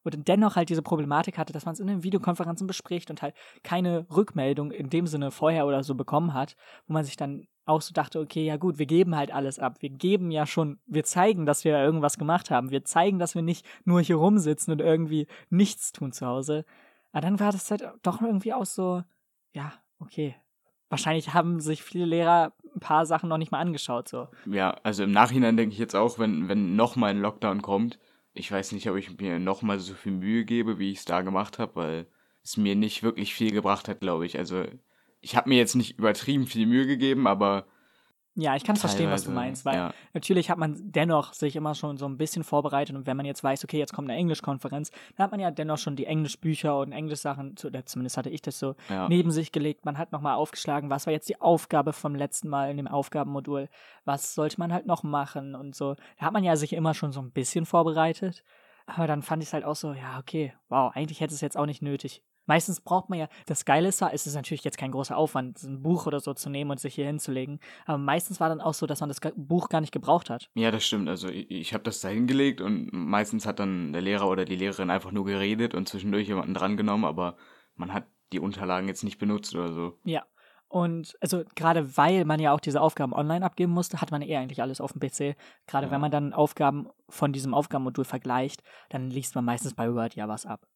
Und dennoch halt diese Problematik hatte, dass man es in den Videokonferenzen bespricht und halt keine Rückmeldung in dem Sinne vorher oder so bekommen hat, wo man sich dann auch so dachte, okay, ja gut, wir geben halt alles ab. Wir geben ja schon, wir zeigen, dass wir irgendwas gemacht haben. Wir zeigen, dass wir nicht nur hier rumsitzen und irgendwie nichts tun zu Hause. Aber dann war das halt doch irgendwie auch so, ja, okay. Wahrscheinlich haben sich viele Lehrer ein paar Sachen noch nicht mal angeschaut, so. Ja, also im Nachhinein denke ich jetzt auch, wenn, wenn nochmal ein Lockdown kommt, ich weiß nicht, ob ich mir nochmal so viel Mühe gebe, wie ich es da gemacht habe, weil es mir nicht wirklich viel gebracht hat, glaube ich. Also ich habe mir jetzt nicht übertrieben viel Mühe gegeben, aber Ja, ich kann verstehen, was du meinst, weil ja, natürlich hat man dennoch sich immer schon so ein bisschen vorbereitet und wenn man jetzt weiß, okay, jetzt kommt eine Englischkonferenz, dann hat man ja dennoch schon die Englischbücher und Englischsachen, oder zumindest hatte ich das so, ja, neben sich gelegt. Man hat nochmal aufgeschlagen, was war jetzt die Aufgabe vom letzten Mal in dem Aufgabenmodul, was sollte man halt noch machen und so. Da hat man ja sich immer schon so ein bisschen vorbereitet. Aber dann fand ich es halt auch so, ja, okay, wow, eigentlich hätte es jetzt auch nicht nötig. Meistens braucht man ja, das Geile ist, es ist natürlich jetzt kein großer Aufwand, ein Buch oder so zu nehmen und sich hier hinzulegen. Aber meistens war dann auch so, dass man das Buch gar nicht gebraucht hat. ja, das stimmt. Also ich, ich habe das da hingelegt und meistens hat dann der Lehrer oder die Lehrerin einfach nur geredet und zwischendurch jemanden drangenommen, aber man hat die Unterlagen jetzt nicht benutzt oder so. Ja. Und also gerade weil man ja auch diese Aufgaben online abgeben musste, hat man eh eigentlich alles auf dem PC. Gerade Ja. wenn man dann Aufgaben von diesem Aufgabenmodul vergleicht, dann liest man meistens bei Word ja was ab.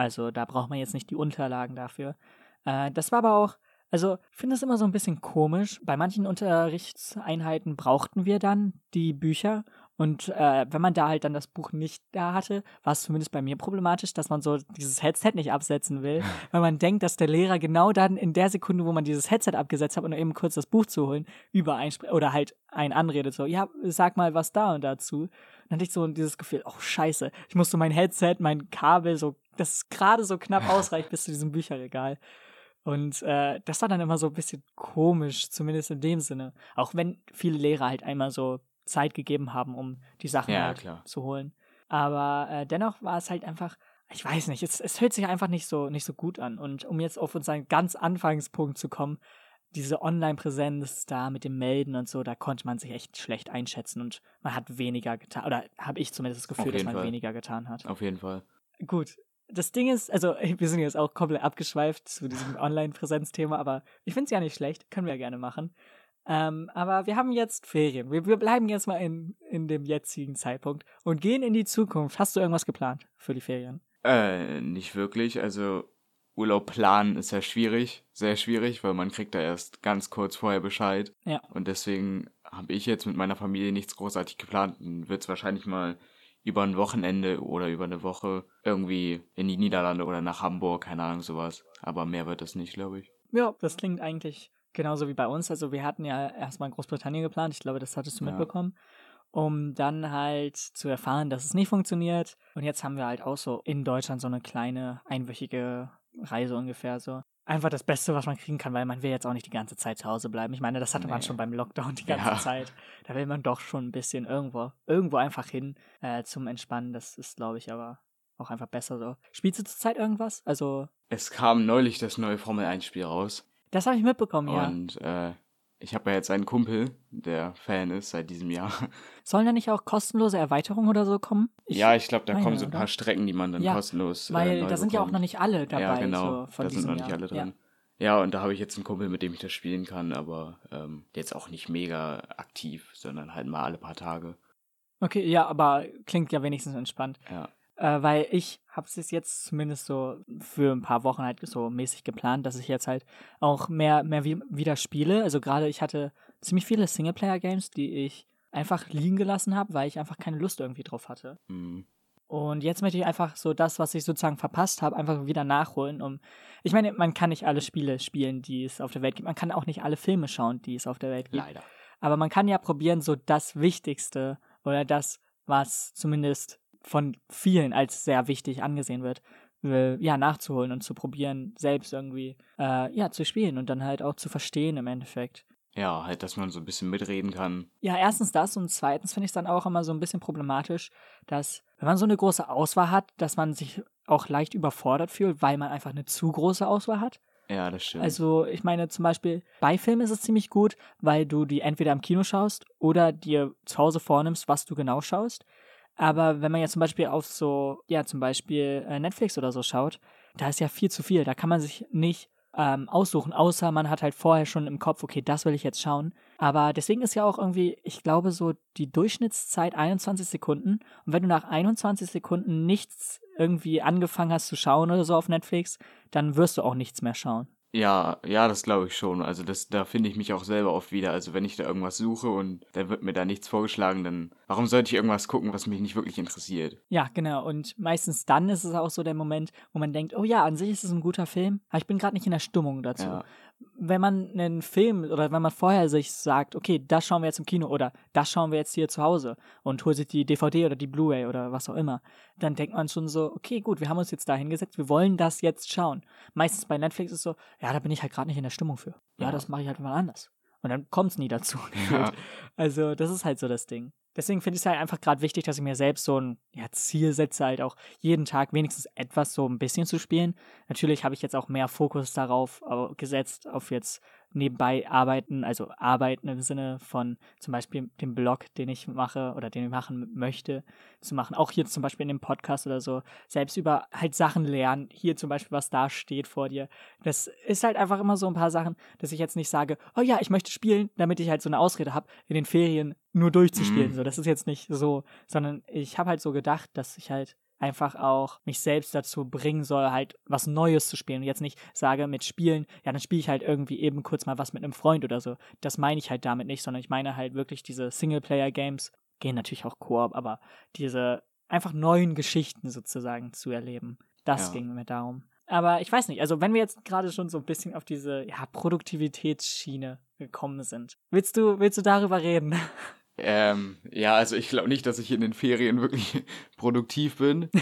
Also da braucht man jetzt nicht die Unterlagen dafür. Äh, das war aber auch, also ich finde es immer so ein bisschen komisch. Bei manchen Unterrichtseinheiten brauchten wir dann die Bücher und äh, wenn man da halt dann das Buch nicht da hatte, war es zumindest bei mir problematisch, dass man so dieses Headset nicht absetzen will, weil man denkt, dass der Lehrer genau dann in der Sekunde, wo man dieses Headset abgesetzt hat, um eben kurz das Buch zu holen, übereinspricht oder halt einen anredet, so, ja, sag mal was da und dazu. Dann hatte ich so dieses Gefühl, oh scheiße, ich musste mein Headset, mein Kabel so, das gerade so knapp ausreicht bis zu diesem Bücherregal. Und äh, das war dann immer so ein bisschen komisch, zumindest in dem Sinne. Auch wenn viele Lehrer halt einmal so Zeit gegeben haben, um die Sachen Ja, halt klar. zu holen. Aber äh, dennoch war es halt einfach, ich weiß nicht, es, es hört sich einfach nicht so, nicht so gut an. Und um jetzt auf unseren ganz Anfangspunkt zu kommen, diese Online-Präsenz da mit dem Melden und so, da konnte man sich echt schlecht einschätzen und man hat weniger getan, oder habe ich zumindest das Gefühl, dass man Fall. weniger getan hat. Auf jeden Fall. Gut. Das Ding ist, also wir sind jetzt auch komplett abgeschweift zu diesem Online-Präsenz-Thema, aber ich finde es ja nicht schlecht, können wir ja gerne machen. Ähm, aber wir haben jetzt Ferien. Wir, wir bleiben jetzt mal in, in dem jetzigen Zeitpunkt und gehen in die Zukunft. Hast du irgendwas geplant für die Ferien? Äh, nicht wirklich. Also Urlaub planen ist ja schwierig, sehr schwierig, weil man kriegt da erst ganz kurz vorher Bescheid. Ja. Und deswegen habe ich jetzt mit meiner Familie nichts großartig geplant. Wird es wahrscheinlich mal über ein Wochenende oder über eine Woche irgendwie in die Niederlande oder nach Hamburg, keine Ahnung, sowas. Aber mehr wird das nicht, glaube ich. Ja, das klingt eigentlich genauso wie bei uns. Also wir hatten ja erstmal Großbritannien geplant. Ich glaube, das hattest du Ja. mitbekommen. Um dann halt zu erfahren, dass es nicht funktioniert. Und jetzt haben wir halt auch so in Deutschland so eine kleine einwöchige Reise ungefähr so. Einfach das Beste, was man kriegen kann, weil man will jetzt auch nicht die ganze Zeit zu Hause bleiben. Ich meine, das hatte man Nee. schon beim Lockdown die ganze Ja. Zeit. Da will man doch schon ein bisschen irgendwo, irgendwo einfach hin äh, zum Entspannen. Das ist, glaube ich, aber auch einfach besser so. Spielst du zurzeit irgendwas? Also. Es kam neulich das neue Formel 1-Spiel raus. Das habe ich mitbekommen, ja. Und äh, ich habe ja jetzt einen Kumpel, der Fan ist seit diesem Jahr. Sollen da nicht auch kostenlose Erweiterungen oder so kommen? Ich ja, ich glaube, da meine, kommen so ein oder? paar Strecken, die man dann Ja, kostenlos. Weil äh, da sind ja auch bekommt. noch nicht alle dabei. Ja, genau. So da sind noch nicht Jahr. alle drin. Ja. und da habe ich jetzt einen Kumpel, mit dem ich das spielen kann, aber ähm, jetzt auch nicht mega aktiv, sondern halt mal alle paar Tage. Okay, ja, aber klingt ja wenigstens entspannt. Ja. Äh, weil ich habe es jetzt zumindest so für ein paar Wochen halt so mäßig geplant, dass ich jetzt halt auch mehr, mehr wie, wieder spiele. Also gerade ich hatte ziemlich viele Singleplayer-Games, die ich einfach liegen gelassen habe, weil ich einfach keine Lust irgendwie drauf hatte. Mhm. Und jetzt möchte ich einfach so das, was ich sozusagen verpasst habe, einfach wieder nachholen. Um ich meine, man kann nicht alle Spiele spielen, die es auf der Welt gibt. Man kann auch nicht alle Filme schauen, die es auf der Welt gibt. Leider. Aber man kann ja probieren, so das Wichtigste oder das, was zumindest von vielen als sehr wichtig angesehen wird, äh, ja, nachzuholen und zu probieren, selbst irgendwie, äh, ja, zu spielen und dann halt auch zu verstehen im Endeffekt. Ja, halt, dass man so ein bisschen mitreden kann. Ja, erstens das und zweitens finde ich es dann auch immer so ein bisschen problematisch, dass, wenn man so eine große Auswahl hat, dass man sich auch leicht überfordert fühlt, weil man einfach eine zu große Auswahl hat. Ja, das stimmt. Also, ich meine, zum Beispiel bei Filmen ist es ziemlich gut, weil du die entweder im Kino schaust oder dir zu Hause vornimmst, was du genau schaust. Aber wenn man jetzt zum Beispiel auf so, ja, zum Beispiel äh, Netflix oder so schaut, da ist ja viel zu viel. Da kann man sich nicht ähm, aussuchen, außer man hat halt vorher schon im Kopf, okay, das will ich jetzt schauen. Aber deswegen ist ja auch irgendwie, ich glaube, so die Durchschnittszeit 21 Sekunden. Und wenn du nach 21 Sekunden nichts irgendwie angefangen hast zu schauen oder so auf Netflix, dann wirst du auch nichts mehr schauen. Ja, ja, das glaube ich schon. Also das, da finde ich mich auch selber oft wieder. Also wenn ich da irgendwas suche und dann wird mir da nichts vorgeschlagen, dann warum sollte ich irgendwas gucken, was mich nicht wirklich interessiert? Ja, genau. Und meistens dann ist es auch so der Moment, wo man denkt, oh ja, an sich ist es ein guter Film, aber ich bin gerade nicht in der Stimmung dazu. Ja. Wenn man einen Film oder wenn man vorher sich sagt, okay, das schauen wir jetzt im Kino oder das schauen wir jetzt hier zu Hause und holt sich die DVD oder die Blu-ray oder was auch immer, dann denkt man schon so, okay, gut, wir haben uns jetzt da hingesetzt, wir wollen das jetzt schauen. Meistens bei Netflix ist es so, ja, da bin ich halt gerade nicht in der Stimmung für. Ja, Ja. das mache ich halt mal anders. Und dann kommt es nie dazu. Ja. Also, das ist halt so das Ding. Deswegen finde ich es halt einfach gerade wichtig, dass ich mir selbst so ein ja, Ziel setze, halt auch jeden Tag wenigstens etwas so ein bisschen zu spielen. Natürlich habe ich jetzt auch mehr Fokus darauf gesetzt, auf jetzt nebenbei arbeiten, also arbeiten im Sinne von zum Beispiel dem Blog, den ich mache oder den ich machen möchte, zu machen. Auch hier zum Beispiel in dem Podcast oder so, selbst über halt Sachen lernen. Hier zum Beispiel, was da steht vor dir. Das ist halt einfach immer so ein paar Sachen, dass ich jetzt nicht sage, oh ja, ich möchte spielen, damit ich halt so eine Ausrede habe, in den Ferien nur durchzuspielen. Mhm. So, das ist jetzt nicht so, sondern ich habe halt so gedacht, dass ich halt einfach auch mich selbst dazu bringen soll, halt was Neues zu spielen und jetzt nicht sage mit Spielen, ja, dann spiele ich halt irgendwie eben kurz mal was mit einem Freund oder so. Das meine ich halt damit nicht, sondern ich meine halt wirklich diese Singleplayer-Games, gehen natürlich auch Koop, aber diese einfach neuen Geschichten sozusagen zu erleben. Das Ja. ging mir darum. Aber ich weiß nicht, also wenn wir jetzt gerade schon so ein bisschen auf diese ja, Produktivitätsschiene gekommen sind, willst du, willst du darüber reden? Ähm, ja, also ich glaube nicht, dass ich in den Ferien wirklich produktiv bin.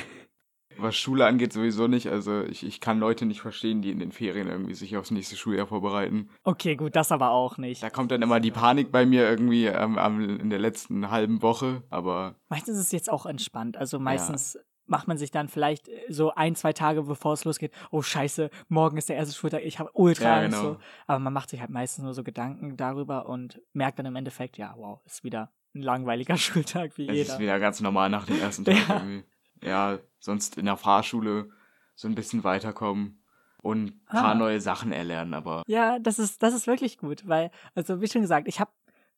Was Schule angeht, sowieso nicht. Also ich, ich kann Leute nicht verstehen, die in den Ferien irgendwie sich aufs nächste Schuljahr vorbereiten. Okay, gut, das aber auch nicht. Da kommt dann immer die Panik bei mir irgendwie ähm, am, in der letzten halben Woche. Aber Meistens ist es jetzt auch entspannt. Also meistens macht man sich dann vielleicht äh, so ein, zwei Tage bevor es losgeht, oh scheiße, morgen ist der erste Schultag, ich habe ultra Ja, genau. so. Aber man macht sich halt meistens nur so Gedanken darüber und merkt dann im Endeffekt, ja, wow, ist wieder ein langweiliger Schultag wie es jeder. ist wieder ganz normal nach dem ersten Tag Ja. irgendwie. Ja, sonst in der Fahrschule so ein bisschen weiterkommen und ein paar Ah. neue Sachen erlernen. Aber Ja, das ist, das ist wirklich gut, weil, also wie schon gesagt, ich habe,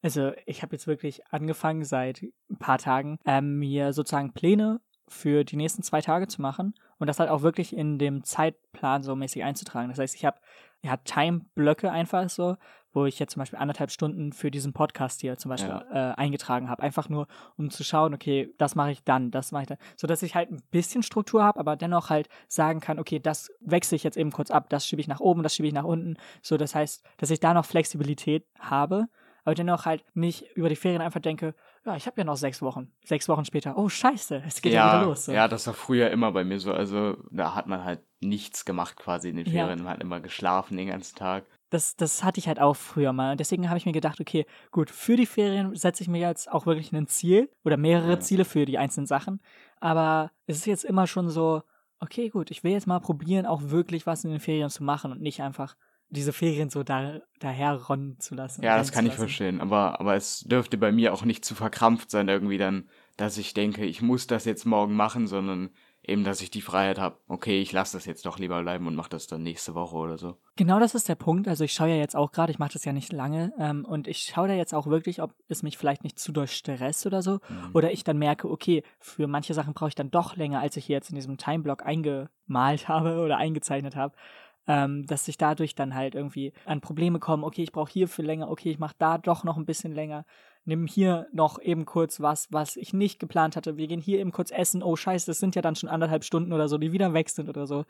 also ich habe jetzt wirklich angefangen seit ein paar Tagen, ähm, mir sozusagen Pläne für die nächsten zwei Tage zu machen und das halt auch wirklich in dem Zeitplan so mäßig einzutragen. Das heißt, ich habe ja Time-Blöcke einfach so, wo ich jetzt zum Beispiel anderthalb Stunden für diesen Podcast hier zum Beispiel äh, eingetragen habe. Einfach nur, um zu schauen, okay, das mache ich dann, das mache ich dann. So dass ich halt ein bisschen Struktur habe, aber dennoch halt sagen kann, okay, das wechsle ich jetzt eben kurz ab, das schiebe ich nach oben, das schiebe ich nach unten. So, das heißt, dass ich da noch Flexibilität habe, aber dennoch halt nicht über die Ferien einfach denke, ja, ich habe ja noch sechs Wochen. Sechs Wochen später, oh scheiße, es geht ja, ja, wieder los. So. ja, das war früher immer bei mir so. Also da hat man halt nichts gemacht quasi in den Ja. Ferien. Man hat immer geschlafen den ganzen Tag. das, das hatte ich halt auch früher mal. Und deswegen habe ich mir gedacht, okay, gut, für die Ferien setze ich mir jetzt auch wirklich ein Ziel oder mehrere Ja. Ziele für die einzelnen Sachen. Aber es ist jetzt immer schon so, okay, gut, ich will jetzt mal probieren, auch wirklich was in den Ferien zu machen und nicht einfach diese Ferien so da, daherronnen zu lassen. Ja, das kann ich lassen. verstehen. Aber, aber es dürfte bei mir auch nicht zu verkrampft sein, irgendwie dann, dass ich denke, ich muss das jetzt morgen machen, sondern eben, dass ich die Freiheit habe, okay, ich lasse das jetzt doch lieber bleiben und mache das dann nächste Woche oder so. Genau das ist der Punkt. Also ich schaue ja jetzt auch gerade, ich mache das ja nicht lange, ähm, und ich schaue da jetzt auch wirklich, ob es mich vielleicht nicht zu doll stresst oder so. Mhm. Oder ich dann merke, okay, für manche Sachen brauche ich dann doch länger, als ich hier jetzt in diesem Timeblock eingemalt habe oder eingezeichnet habe. Ähm, dass ich dadurch dann halt irgendwie an Probleme komme, okay, ich brauche hier viel länger, okay, ich mache da doch noch ein bisschen länger, nimm hier noch eben kurz was, was ich nicht geplant hatte, wir gehen hier eben kurz essen, oh scheiße, das sind ja dann schon anderthalb Stunden oder so, die wieder weg sind oder so.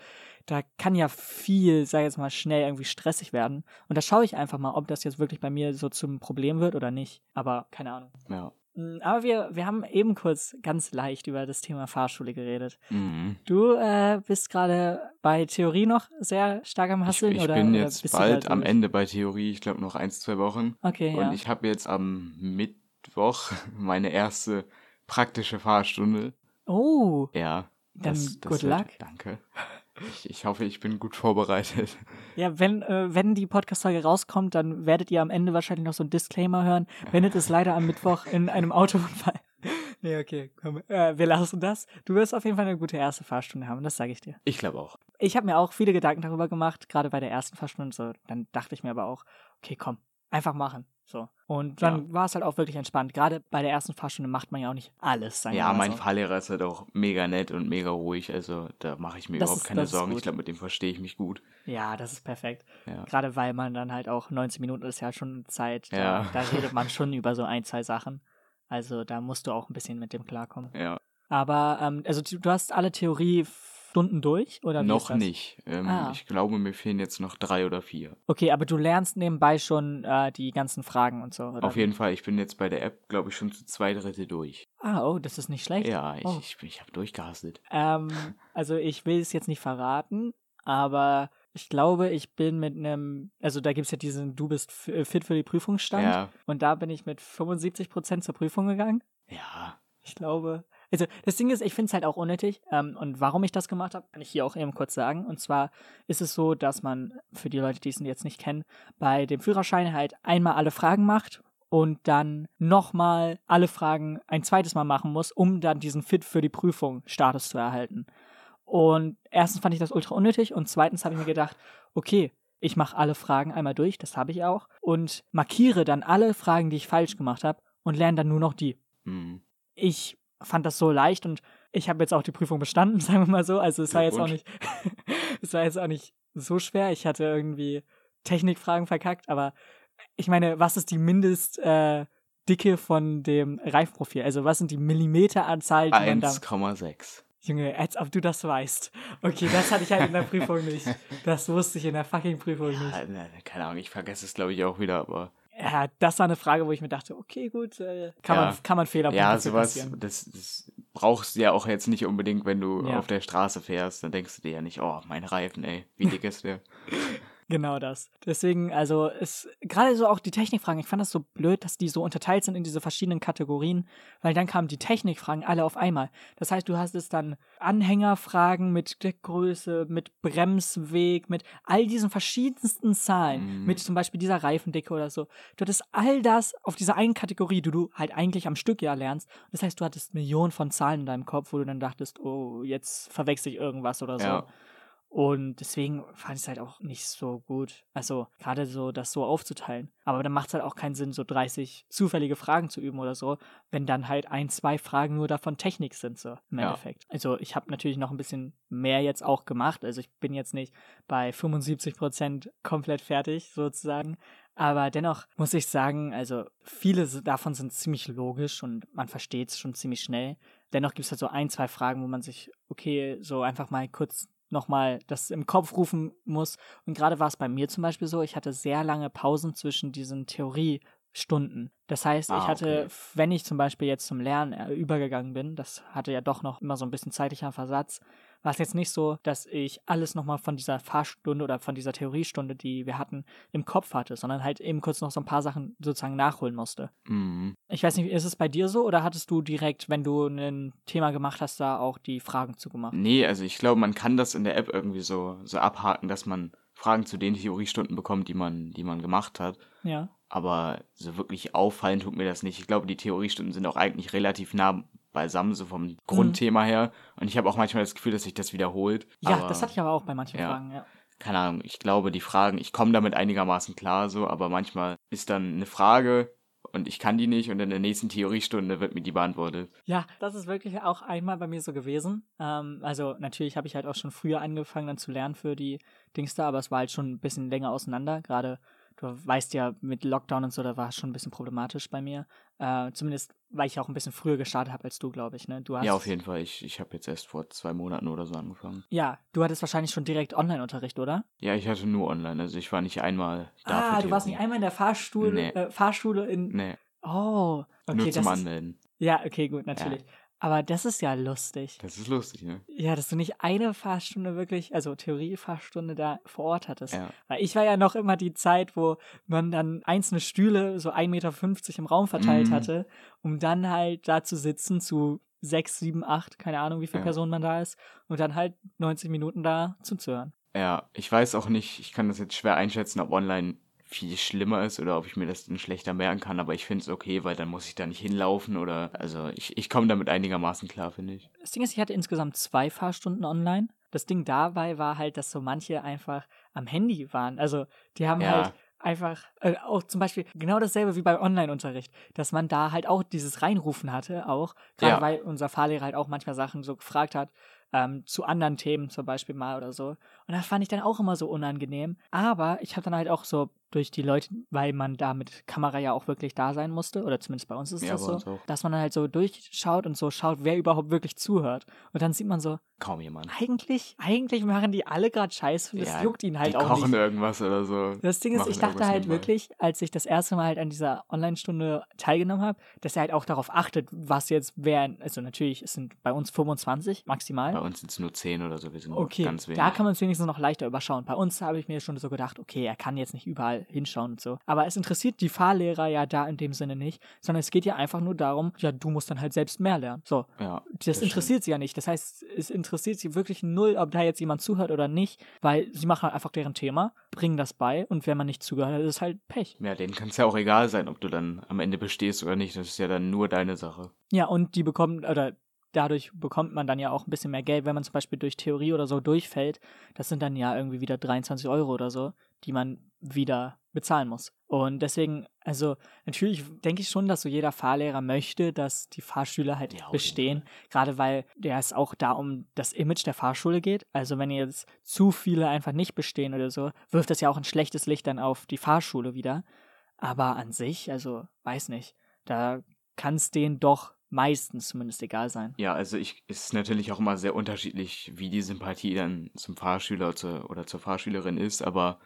Da kann ja viel, sag ich jetzt mal, schnell irgendwie stressig werden. Und da schaue ich einfach mal, ob das jetzt wirklich bei mir so zum Problem wird oder nicht. Aber keine Ahnung. Ja. Mm, Aber wir, wir haben eben kurz ganz leicht über das Thema Fahrschule geredet. Mhm. Du äh, bist gerade bei Theorie noch sehr stark am Ich, Hasseln? ich oder, bin oder jetzt du bald am? Ende bei Theorie, ich glaube noch eins, zwei Wochen. Okay, Und ja. ich habe jetzt am Mittwoch meine erste praktische Fahrstunde. oh, Ja. Dann das, das good wird- luck. Danke. Ich, ich hoffe, ich bin gut vorbereitet. ja, wenn, äh, wenn die Podcast-Folge rauskommt, dann werdet ihr am Ende wahrscheinlich noch so ein Disclaimer hören. Bennett ist leider am Mittwoch in einem Autounfall. nee, okay, komm, äh, wir lassen das. Du wirst auf jeden Fall eine gute erste Fahrstunde haben, das sage ich dir. Ich glaube auch. ich habe mir auch viele Gedanken darüber gemacht, gerade bei der ersten Fahrstunde. So, dann dachte ich mir aber auch, okay, komm, einfach machen. So. Und dann war es halt auch wirklich entspannt. Gerade bei der ersten Fahrstunde macht man ja auch nicht alles. Ja, mein so. Fahrlehrer ist halt auch mega nett und mega ruhig. Also da mache ich mir Das überhaupt ist- keine Sorgen. Ich glaube, mit dem verstehe ich mich gut. Ja, das ist perfekt. Ja. Gerade weil man dann halt auch 90 Minuten ist ja schon Zeit. Da, Ja. da redet man schon über so ein, zwei Sachen. Also da musst du auch ein bisschen mit dem klarkommen. Ja. Aber, ähm, also du, du hast alle Theoriestunden durch? Oder Noch nicht. Ähm, Ah. Ich glaube, mir fehlen jetzt noch drei oder vier. Okay, aber du lernst nebenbei schon äh, die ganzen Fragen und so, oder? Auf jeden Fall, ich bin jetzt bei der App, glaube ich, schon zu zwei Drittel durch. Ah, oh, das ist nicht schlecht. Ja, ich, Oh. ich, ich habe durchgehastet. Ähm, also ich will es jetzt nicht verraten, aber ich glaube, ich bin mit einem, also da gibt es ja diesen, du bist äh, fit für die Prüfungsstand Ja, und da bin ich mit 75% zur Prüfung gegangen. ja. Ich glaube, also das Ding ist, ich finde es halt auch unnötig ähm, und warum ich das gemacht habe, kann ich hier auch eben kurz sagen. Und zwar ist es so, dass man, für die Leute, die es jetzt nicht kennen, bei dem Führerschein halt einmal alle Fragen macht und dann nochmal alle Fragen ein zweites Mal machen muss, um dann diesen Fit für die Prüfung Status zu erhalten. Und erstens fand ich das ultra unnötig und zweitens habe ich mir gedacht, okay, ich mache alle Fragen einmal durch, das habe ich auch, und markiere dann alle Fragen, die ich falsch gemacht habe und lerne dann nur noch die. Hm. Ich fand das so leicht und ich habe jetzt auch die Prüfung bestanden, sagen wir mal so. Also es war jetzt auch nicht, es war jetzt auch nicht so schwer. Ich hatte irgendwie Technikfragen verkackt, aber ich meine, was ist die Mindest äh, von dem Reifenprofil? Also was sind die Millimeteranzahl, die man da 1,6. Junge, als ob du das weißt. Okay, das hatte ich halt in der Prüfung nicht. Das wusste ich in der fucking Prüfung nicht. Ja, ne, keine Ahnung, ich vergesse es, glaube ich, auch wieder, aber. Ja, das war eine Frage, wo ich mir dachte, okay, gut, äh, kann, Ja. man, kann man Fehler Ja, sowas, das, das brauchst du ja auch jetzt nicht unbedingt, wenn du Ja. auf der Straße fährst. Dann denkst du dir ja nicht, oh, mein Reifen, ey, wie dick ist der? Genau das. Deswegen, also ist gerade so auch die Technikfragen, ich fand das so blöd, dass die so unterteilt sind in diese verschiedenen Kategorien, weil dann kamen die Technikfragen alle auf einmal. Das heißt, du hast es dann Anhängerfragen mit Deckgröße, mit Bremsweg, mit all diesen verschiedensten Zahlen, Mhm. mit zum Beispiel dieser Reifendicke oder so. Du hattest all das auf dieser einen Kategorie, die du halt eigentlich am Stück ja lernst. Das heißt, du hattest Millionen von Zahlen in deinem Kopf, wo du dann dachtest, oh, jetzt verwechsel ich irgendwas oder so. Ja. Und deswegen fand ich es halt auch nicht so gut. Also gerade so, das so aufzuteilen. Aber dann macht es halt auch keinen Sinn, so 30 zufällige Fragen zu üben oder so, wenn dann halt ein, zwei Fragen nur davon Technik sind, so im Ja. Endeffekt. Also ich habe natürlich noch ein bisschen mehr jetzt auch gemacht. Also ich bin jetzt nicht bei 75 Prozent komplett fertig, sozusagen. Aber dennoch muss ich sagen, also viele davon sind ziemlich logisch und man versteht es schon ziemlich schnell. Dennoch gibt es halt so ein, zwei Fragen, wo man sich, okay, so einfach mal kurz nochmal das im Kopf rufen muss. Und gerade war es bei mir zum Beispiel so, ich hatte sehr lange Pausen zwischen diesen Theoriestunden. Das heißt, Ah, ich hatte, okay. wenn ich zum Beispiel jetzt zum Lernen äh, übergegangen bin, das hatte ja doch noch immer so ein bisschen zeitlicher Versatz, war es jetzt nicht so, dass ich alles nochmal von dieser Fahrstunde oder von dieser Theoriestunde, die wir hatten, im Kopf hatte, sondern halt eben kurz noch so ein paar Sachen sozusagen nachholen musste. Mhm. Ich weiß nicht, ist es bei dir so oder hattest du direkt, wenn du ein Thema gemacht hast, da auch die Fragen zugemacht? Nee, also ich glaube, man kann das in der App irgendwie so, so abhaken, dass man Fragen zu den Theoriestunden bekommt, die man, die man gemacht hat. Ja. Aber so wirklich auffallen tut mir das nicht. Ich glaube, die Theoriestunden sind auch eigentlich relativ nah beisammen, so vom Grundthema her. Und ich habe auch manchmal das Gefühl, dass sich das wiederholt. Ja, aber, das hatte ich aber auch bei manchen ja. Fragen, ja. Keine Ahnung, ich glaube, die Fragen, ich komme damit einigermaßen klar, so, aber manchmal ist dann eine Frage und ich kann die nicht und in der nächsten Theoriestunde wird mir die beantwortet. Ja, das ist wirklich auch einmal bei mir so gewesen. Ähm, also natürlich habe ich halt auch schon früher angefangen dann zu lernen für die Dings da, aber es war halt schon ein bisschen länger auseinander. Gerade du weißt ja, mit Lockdown und so, da war es schon ein bisschen problematisch bei mir. Äh, zumindest, weil ich auch ein bisschen früher gestartet habe als du, glaube ich. Ne? Du hast, Ja, auf jeden Fall. Ich, ich habe jetzt erst vor zwei Monaten oder so angefangen. Ja, du hattest wahrscheinlich schon direkt Online-Unterricht, oder? Ja, ich hatte nur online, also ich war nicht einmal da. ah, du warst nicht einmal in der Fahrstuhl, Nee. äh, Fahrschule in. Nee, Oh, okay, nur das zum ist, Anmelden. Ja, okay, gut, natürlich. Aber das ist ja lustig. Das ist lustig, ne? Ja, dass du nicht eine Fahrstunde wirklich, also Theorie-Fahrstunde da vor Ort hattest. Ja. Weil ich war ja noch immer die Zeit, wo man dann einzelne Stühle so 1,50 Meter im Raum verteilt Mhm. hatte, um dann halt da zu sitzen zu sechs, sieben, acht, keine Ahnung, wie viele Ja. Personen man da ist, und dann halt 90 Minuten da zuzuhören. Ja, ich weiß auch nicht, ich kann das jetzt schwer einschätzen, ob online viel schlimmer ist oder ob ich mir das dann schlechter merken kann, aber ich finde es okay, weil dann muss ich da nicht hinlaufen oder, also ich, ich komme damit einigermaßen klar, finde ich. Das Ding ist, ich hatte insgesamt zwei Fahrstunden online. Das Ding dabei war halt, dass so manche einfach am Handy waren. Also die haben Ja. halt einfach, äh, auch zum Beispiel genau dasselbe wie bei Online-Unterricht, dass man da halt auch dieses Reinrufen hatte, auch, gerade Ja. weil unser Fahrlehrer halt auch manchmal Sachen so gefragt hat, ähm, zu anderen Themen zum Beispiel mal oder so. Und das fand ich dann auch immer so unangenehm. Aber ich habe dann halt auch so durch die Leute, weil man da mit Kamera ja auch wirklich da sein musste, oder zumindest bei uns ist Ja, das so, dass man dann halt so durchschaut und so schaut, wer überhaupt wirklich zuhört. Und dann sieht man so, Kaum jemand. eigentlich, eigentlich machen die alle gerade Scheiße und das Ja, juckt ihnen halt die auch kochen nicht. irgendwas oder so. Das Ding ist, ich dachte halt nebenbei. wirklich, als ich das erste Mal halt an dieser Online-Stunde teilgenommen habe, dass er halt auch darauf achtet, was jetzt wer, also natürlich, es sind bei uns 25 maximal. Bei uns sind es nur 10 oder so, wir sind Okay, ganz wenig. da kann man es wenigstens noch leichter überschauen. Bei uns habe ich mir schon so gedacht, okay, er kann jetzt nicht überall hinschauen und so. Aber es interessiert die Fahrlehrer ja da in dem Sinne nicht, sondern es geht ja einfach nur darum, ja, du musst dann halt selbst mehr lernen. So, ja, das stimmt. interessiert sie ja nicht. Das heißt, es interessiert sie wirklich null, ob da jetzt jemand zuhört oder nicht, weil sie machen halt einfach deren Thema, bringen das bei und wenn man nicht zugehört hat, ist es halt Pech. Ja, denen kann es ja auch egal sein, ob du dann am Ende bestehst oder nicht. Das ist ja dann nur deine Sache. Ja, und die bekommen, oder dadurch bekommt man dann ja auch ein bisschen mehr Geld, wenn man zum Beispiel durch Theorie oder so durchfällt. Das sind dann ja irgendwie wieder 23 Euro oder so, die man wieder bezahlen muss. Und deswegen, also natürlich denke ich schon, dass so jeder Fahrlehrer möchte, dass die Fahrschüler halt Ja, bestehen. Gerade weil der es auch da um das Image der Fahrschule geht. Also wenn jetzt zu viele einfach nicht bestehen oder so, wirft das ja auch ein schlechtes Licht dann auf die Fahrschule wieder. Aber an sich, also weiß nicht, da kann es denen doch meistens zumindest egal sein. Ja, also ich es ist natürlich auch immer sehr unterschiedlich, wie die Sympathie dann zum Fahrschüler zur, oder zur Fahrschülerin ist, aber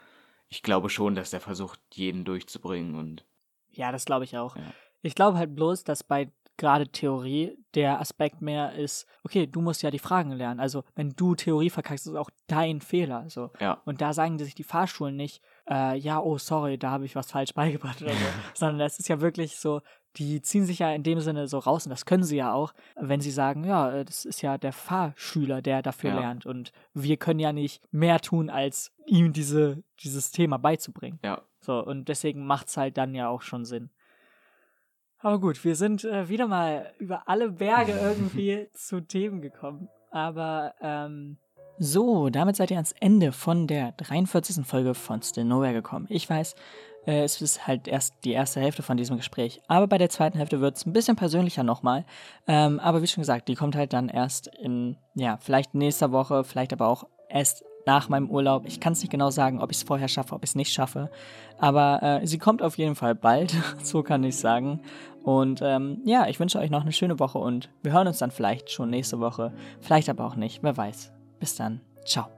ich glaube schon, dass der versucht, jeden durchzubringen und Ja, das glaube ich auch. Ja. Ich glaube halt bloß, dass bei gerade Theorie der Aspekt mehr ist, okay, du musst ja die Fragen lernen. Also wenn du Theorie verkackst, ist es auch dein Fehler. So. ja, Und da sagen die sich die Fahrschulen nicht, äh, ja, oh, sorry, da habe ich was falsch beigebracht oder so. Sondern das ist ja wirklich so, die ziehen sich ja in dem Sinne so raus und das können sie ja auch, wenn sie sagen, ja, äh, das ist ja der Fahrschüler, der dafür Ja. lernt. Und wir können ja nicht mehr tun, als ihm diese, dieses Thema beizubringen. ja. So, und deswegen macht's halt dann ja auch schon Sinn. Aber gut, wir sind äh, wieder mal über alle Berge irgendwie zu Themen gekommen. Aber, ähm. So, damit seid ihr ans Ende von der 43. Folge von Still Nowhere gekommen. Ich weiß, äh, es ist halt erst die erste Hälfte von diesem Gespräch. Aber bei der zweiten Hälfte wird es ein bisschen persönlicher nochmal. Ähm, aber wie schon gesagt, die kommt halt dann erst in, ja, vielleicht nächster Woche, vielleicht aber auch erst nach meinem Urlaub. Ich kann es nicht genau sagen, ob ich es vorher schaffe, ob ich es nicht schaffe. Aber äh, sie kommt auf jeden Fall bald, so kann ich sagen. Und ähm, ja, ich wünsche euch noch eine schöne Woche und wir hören uns dann vielleicht schon nächste Woche. Vielleicht aber auch nicht, wer weiß. Bis dann. Ciao.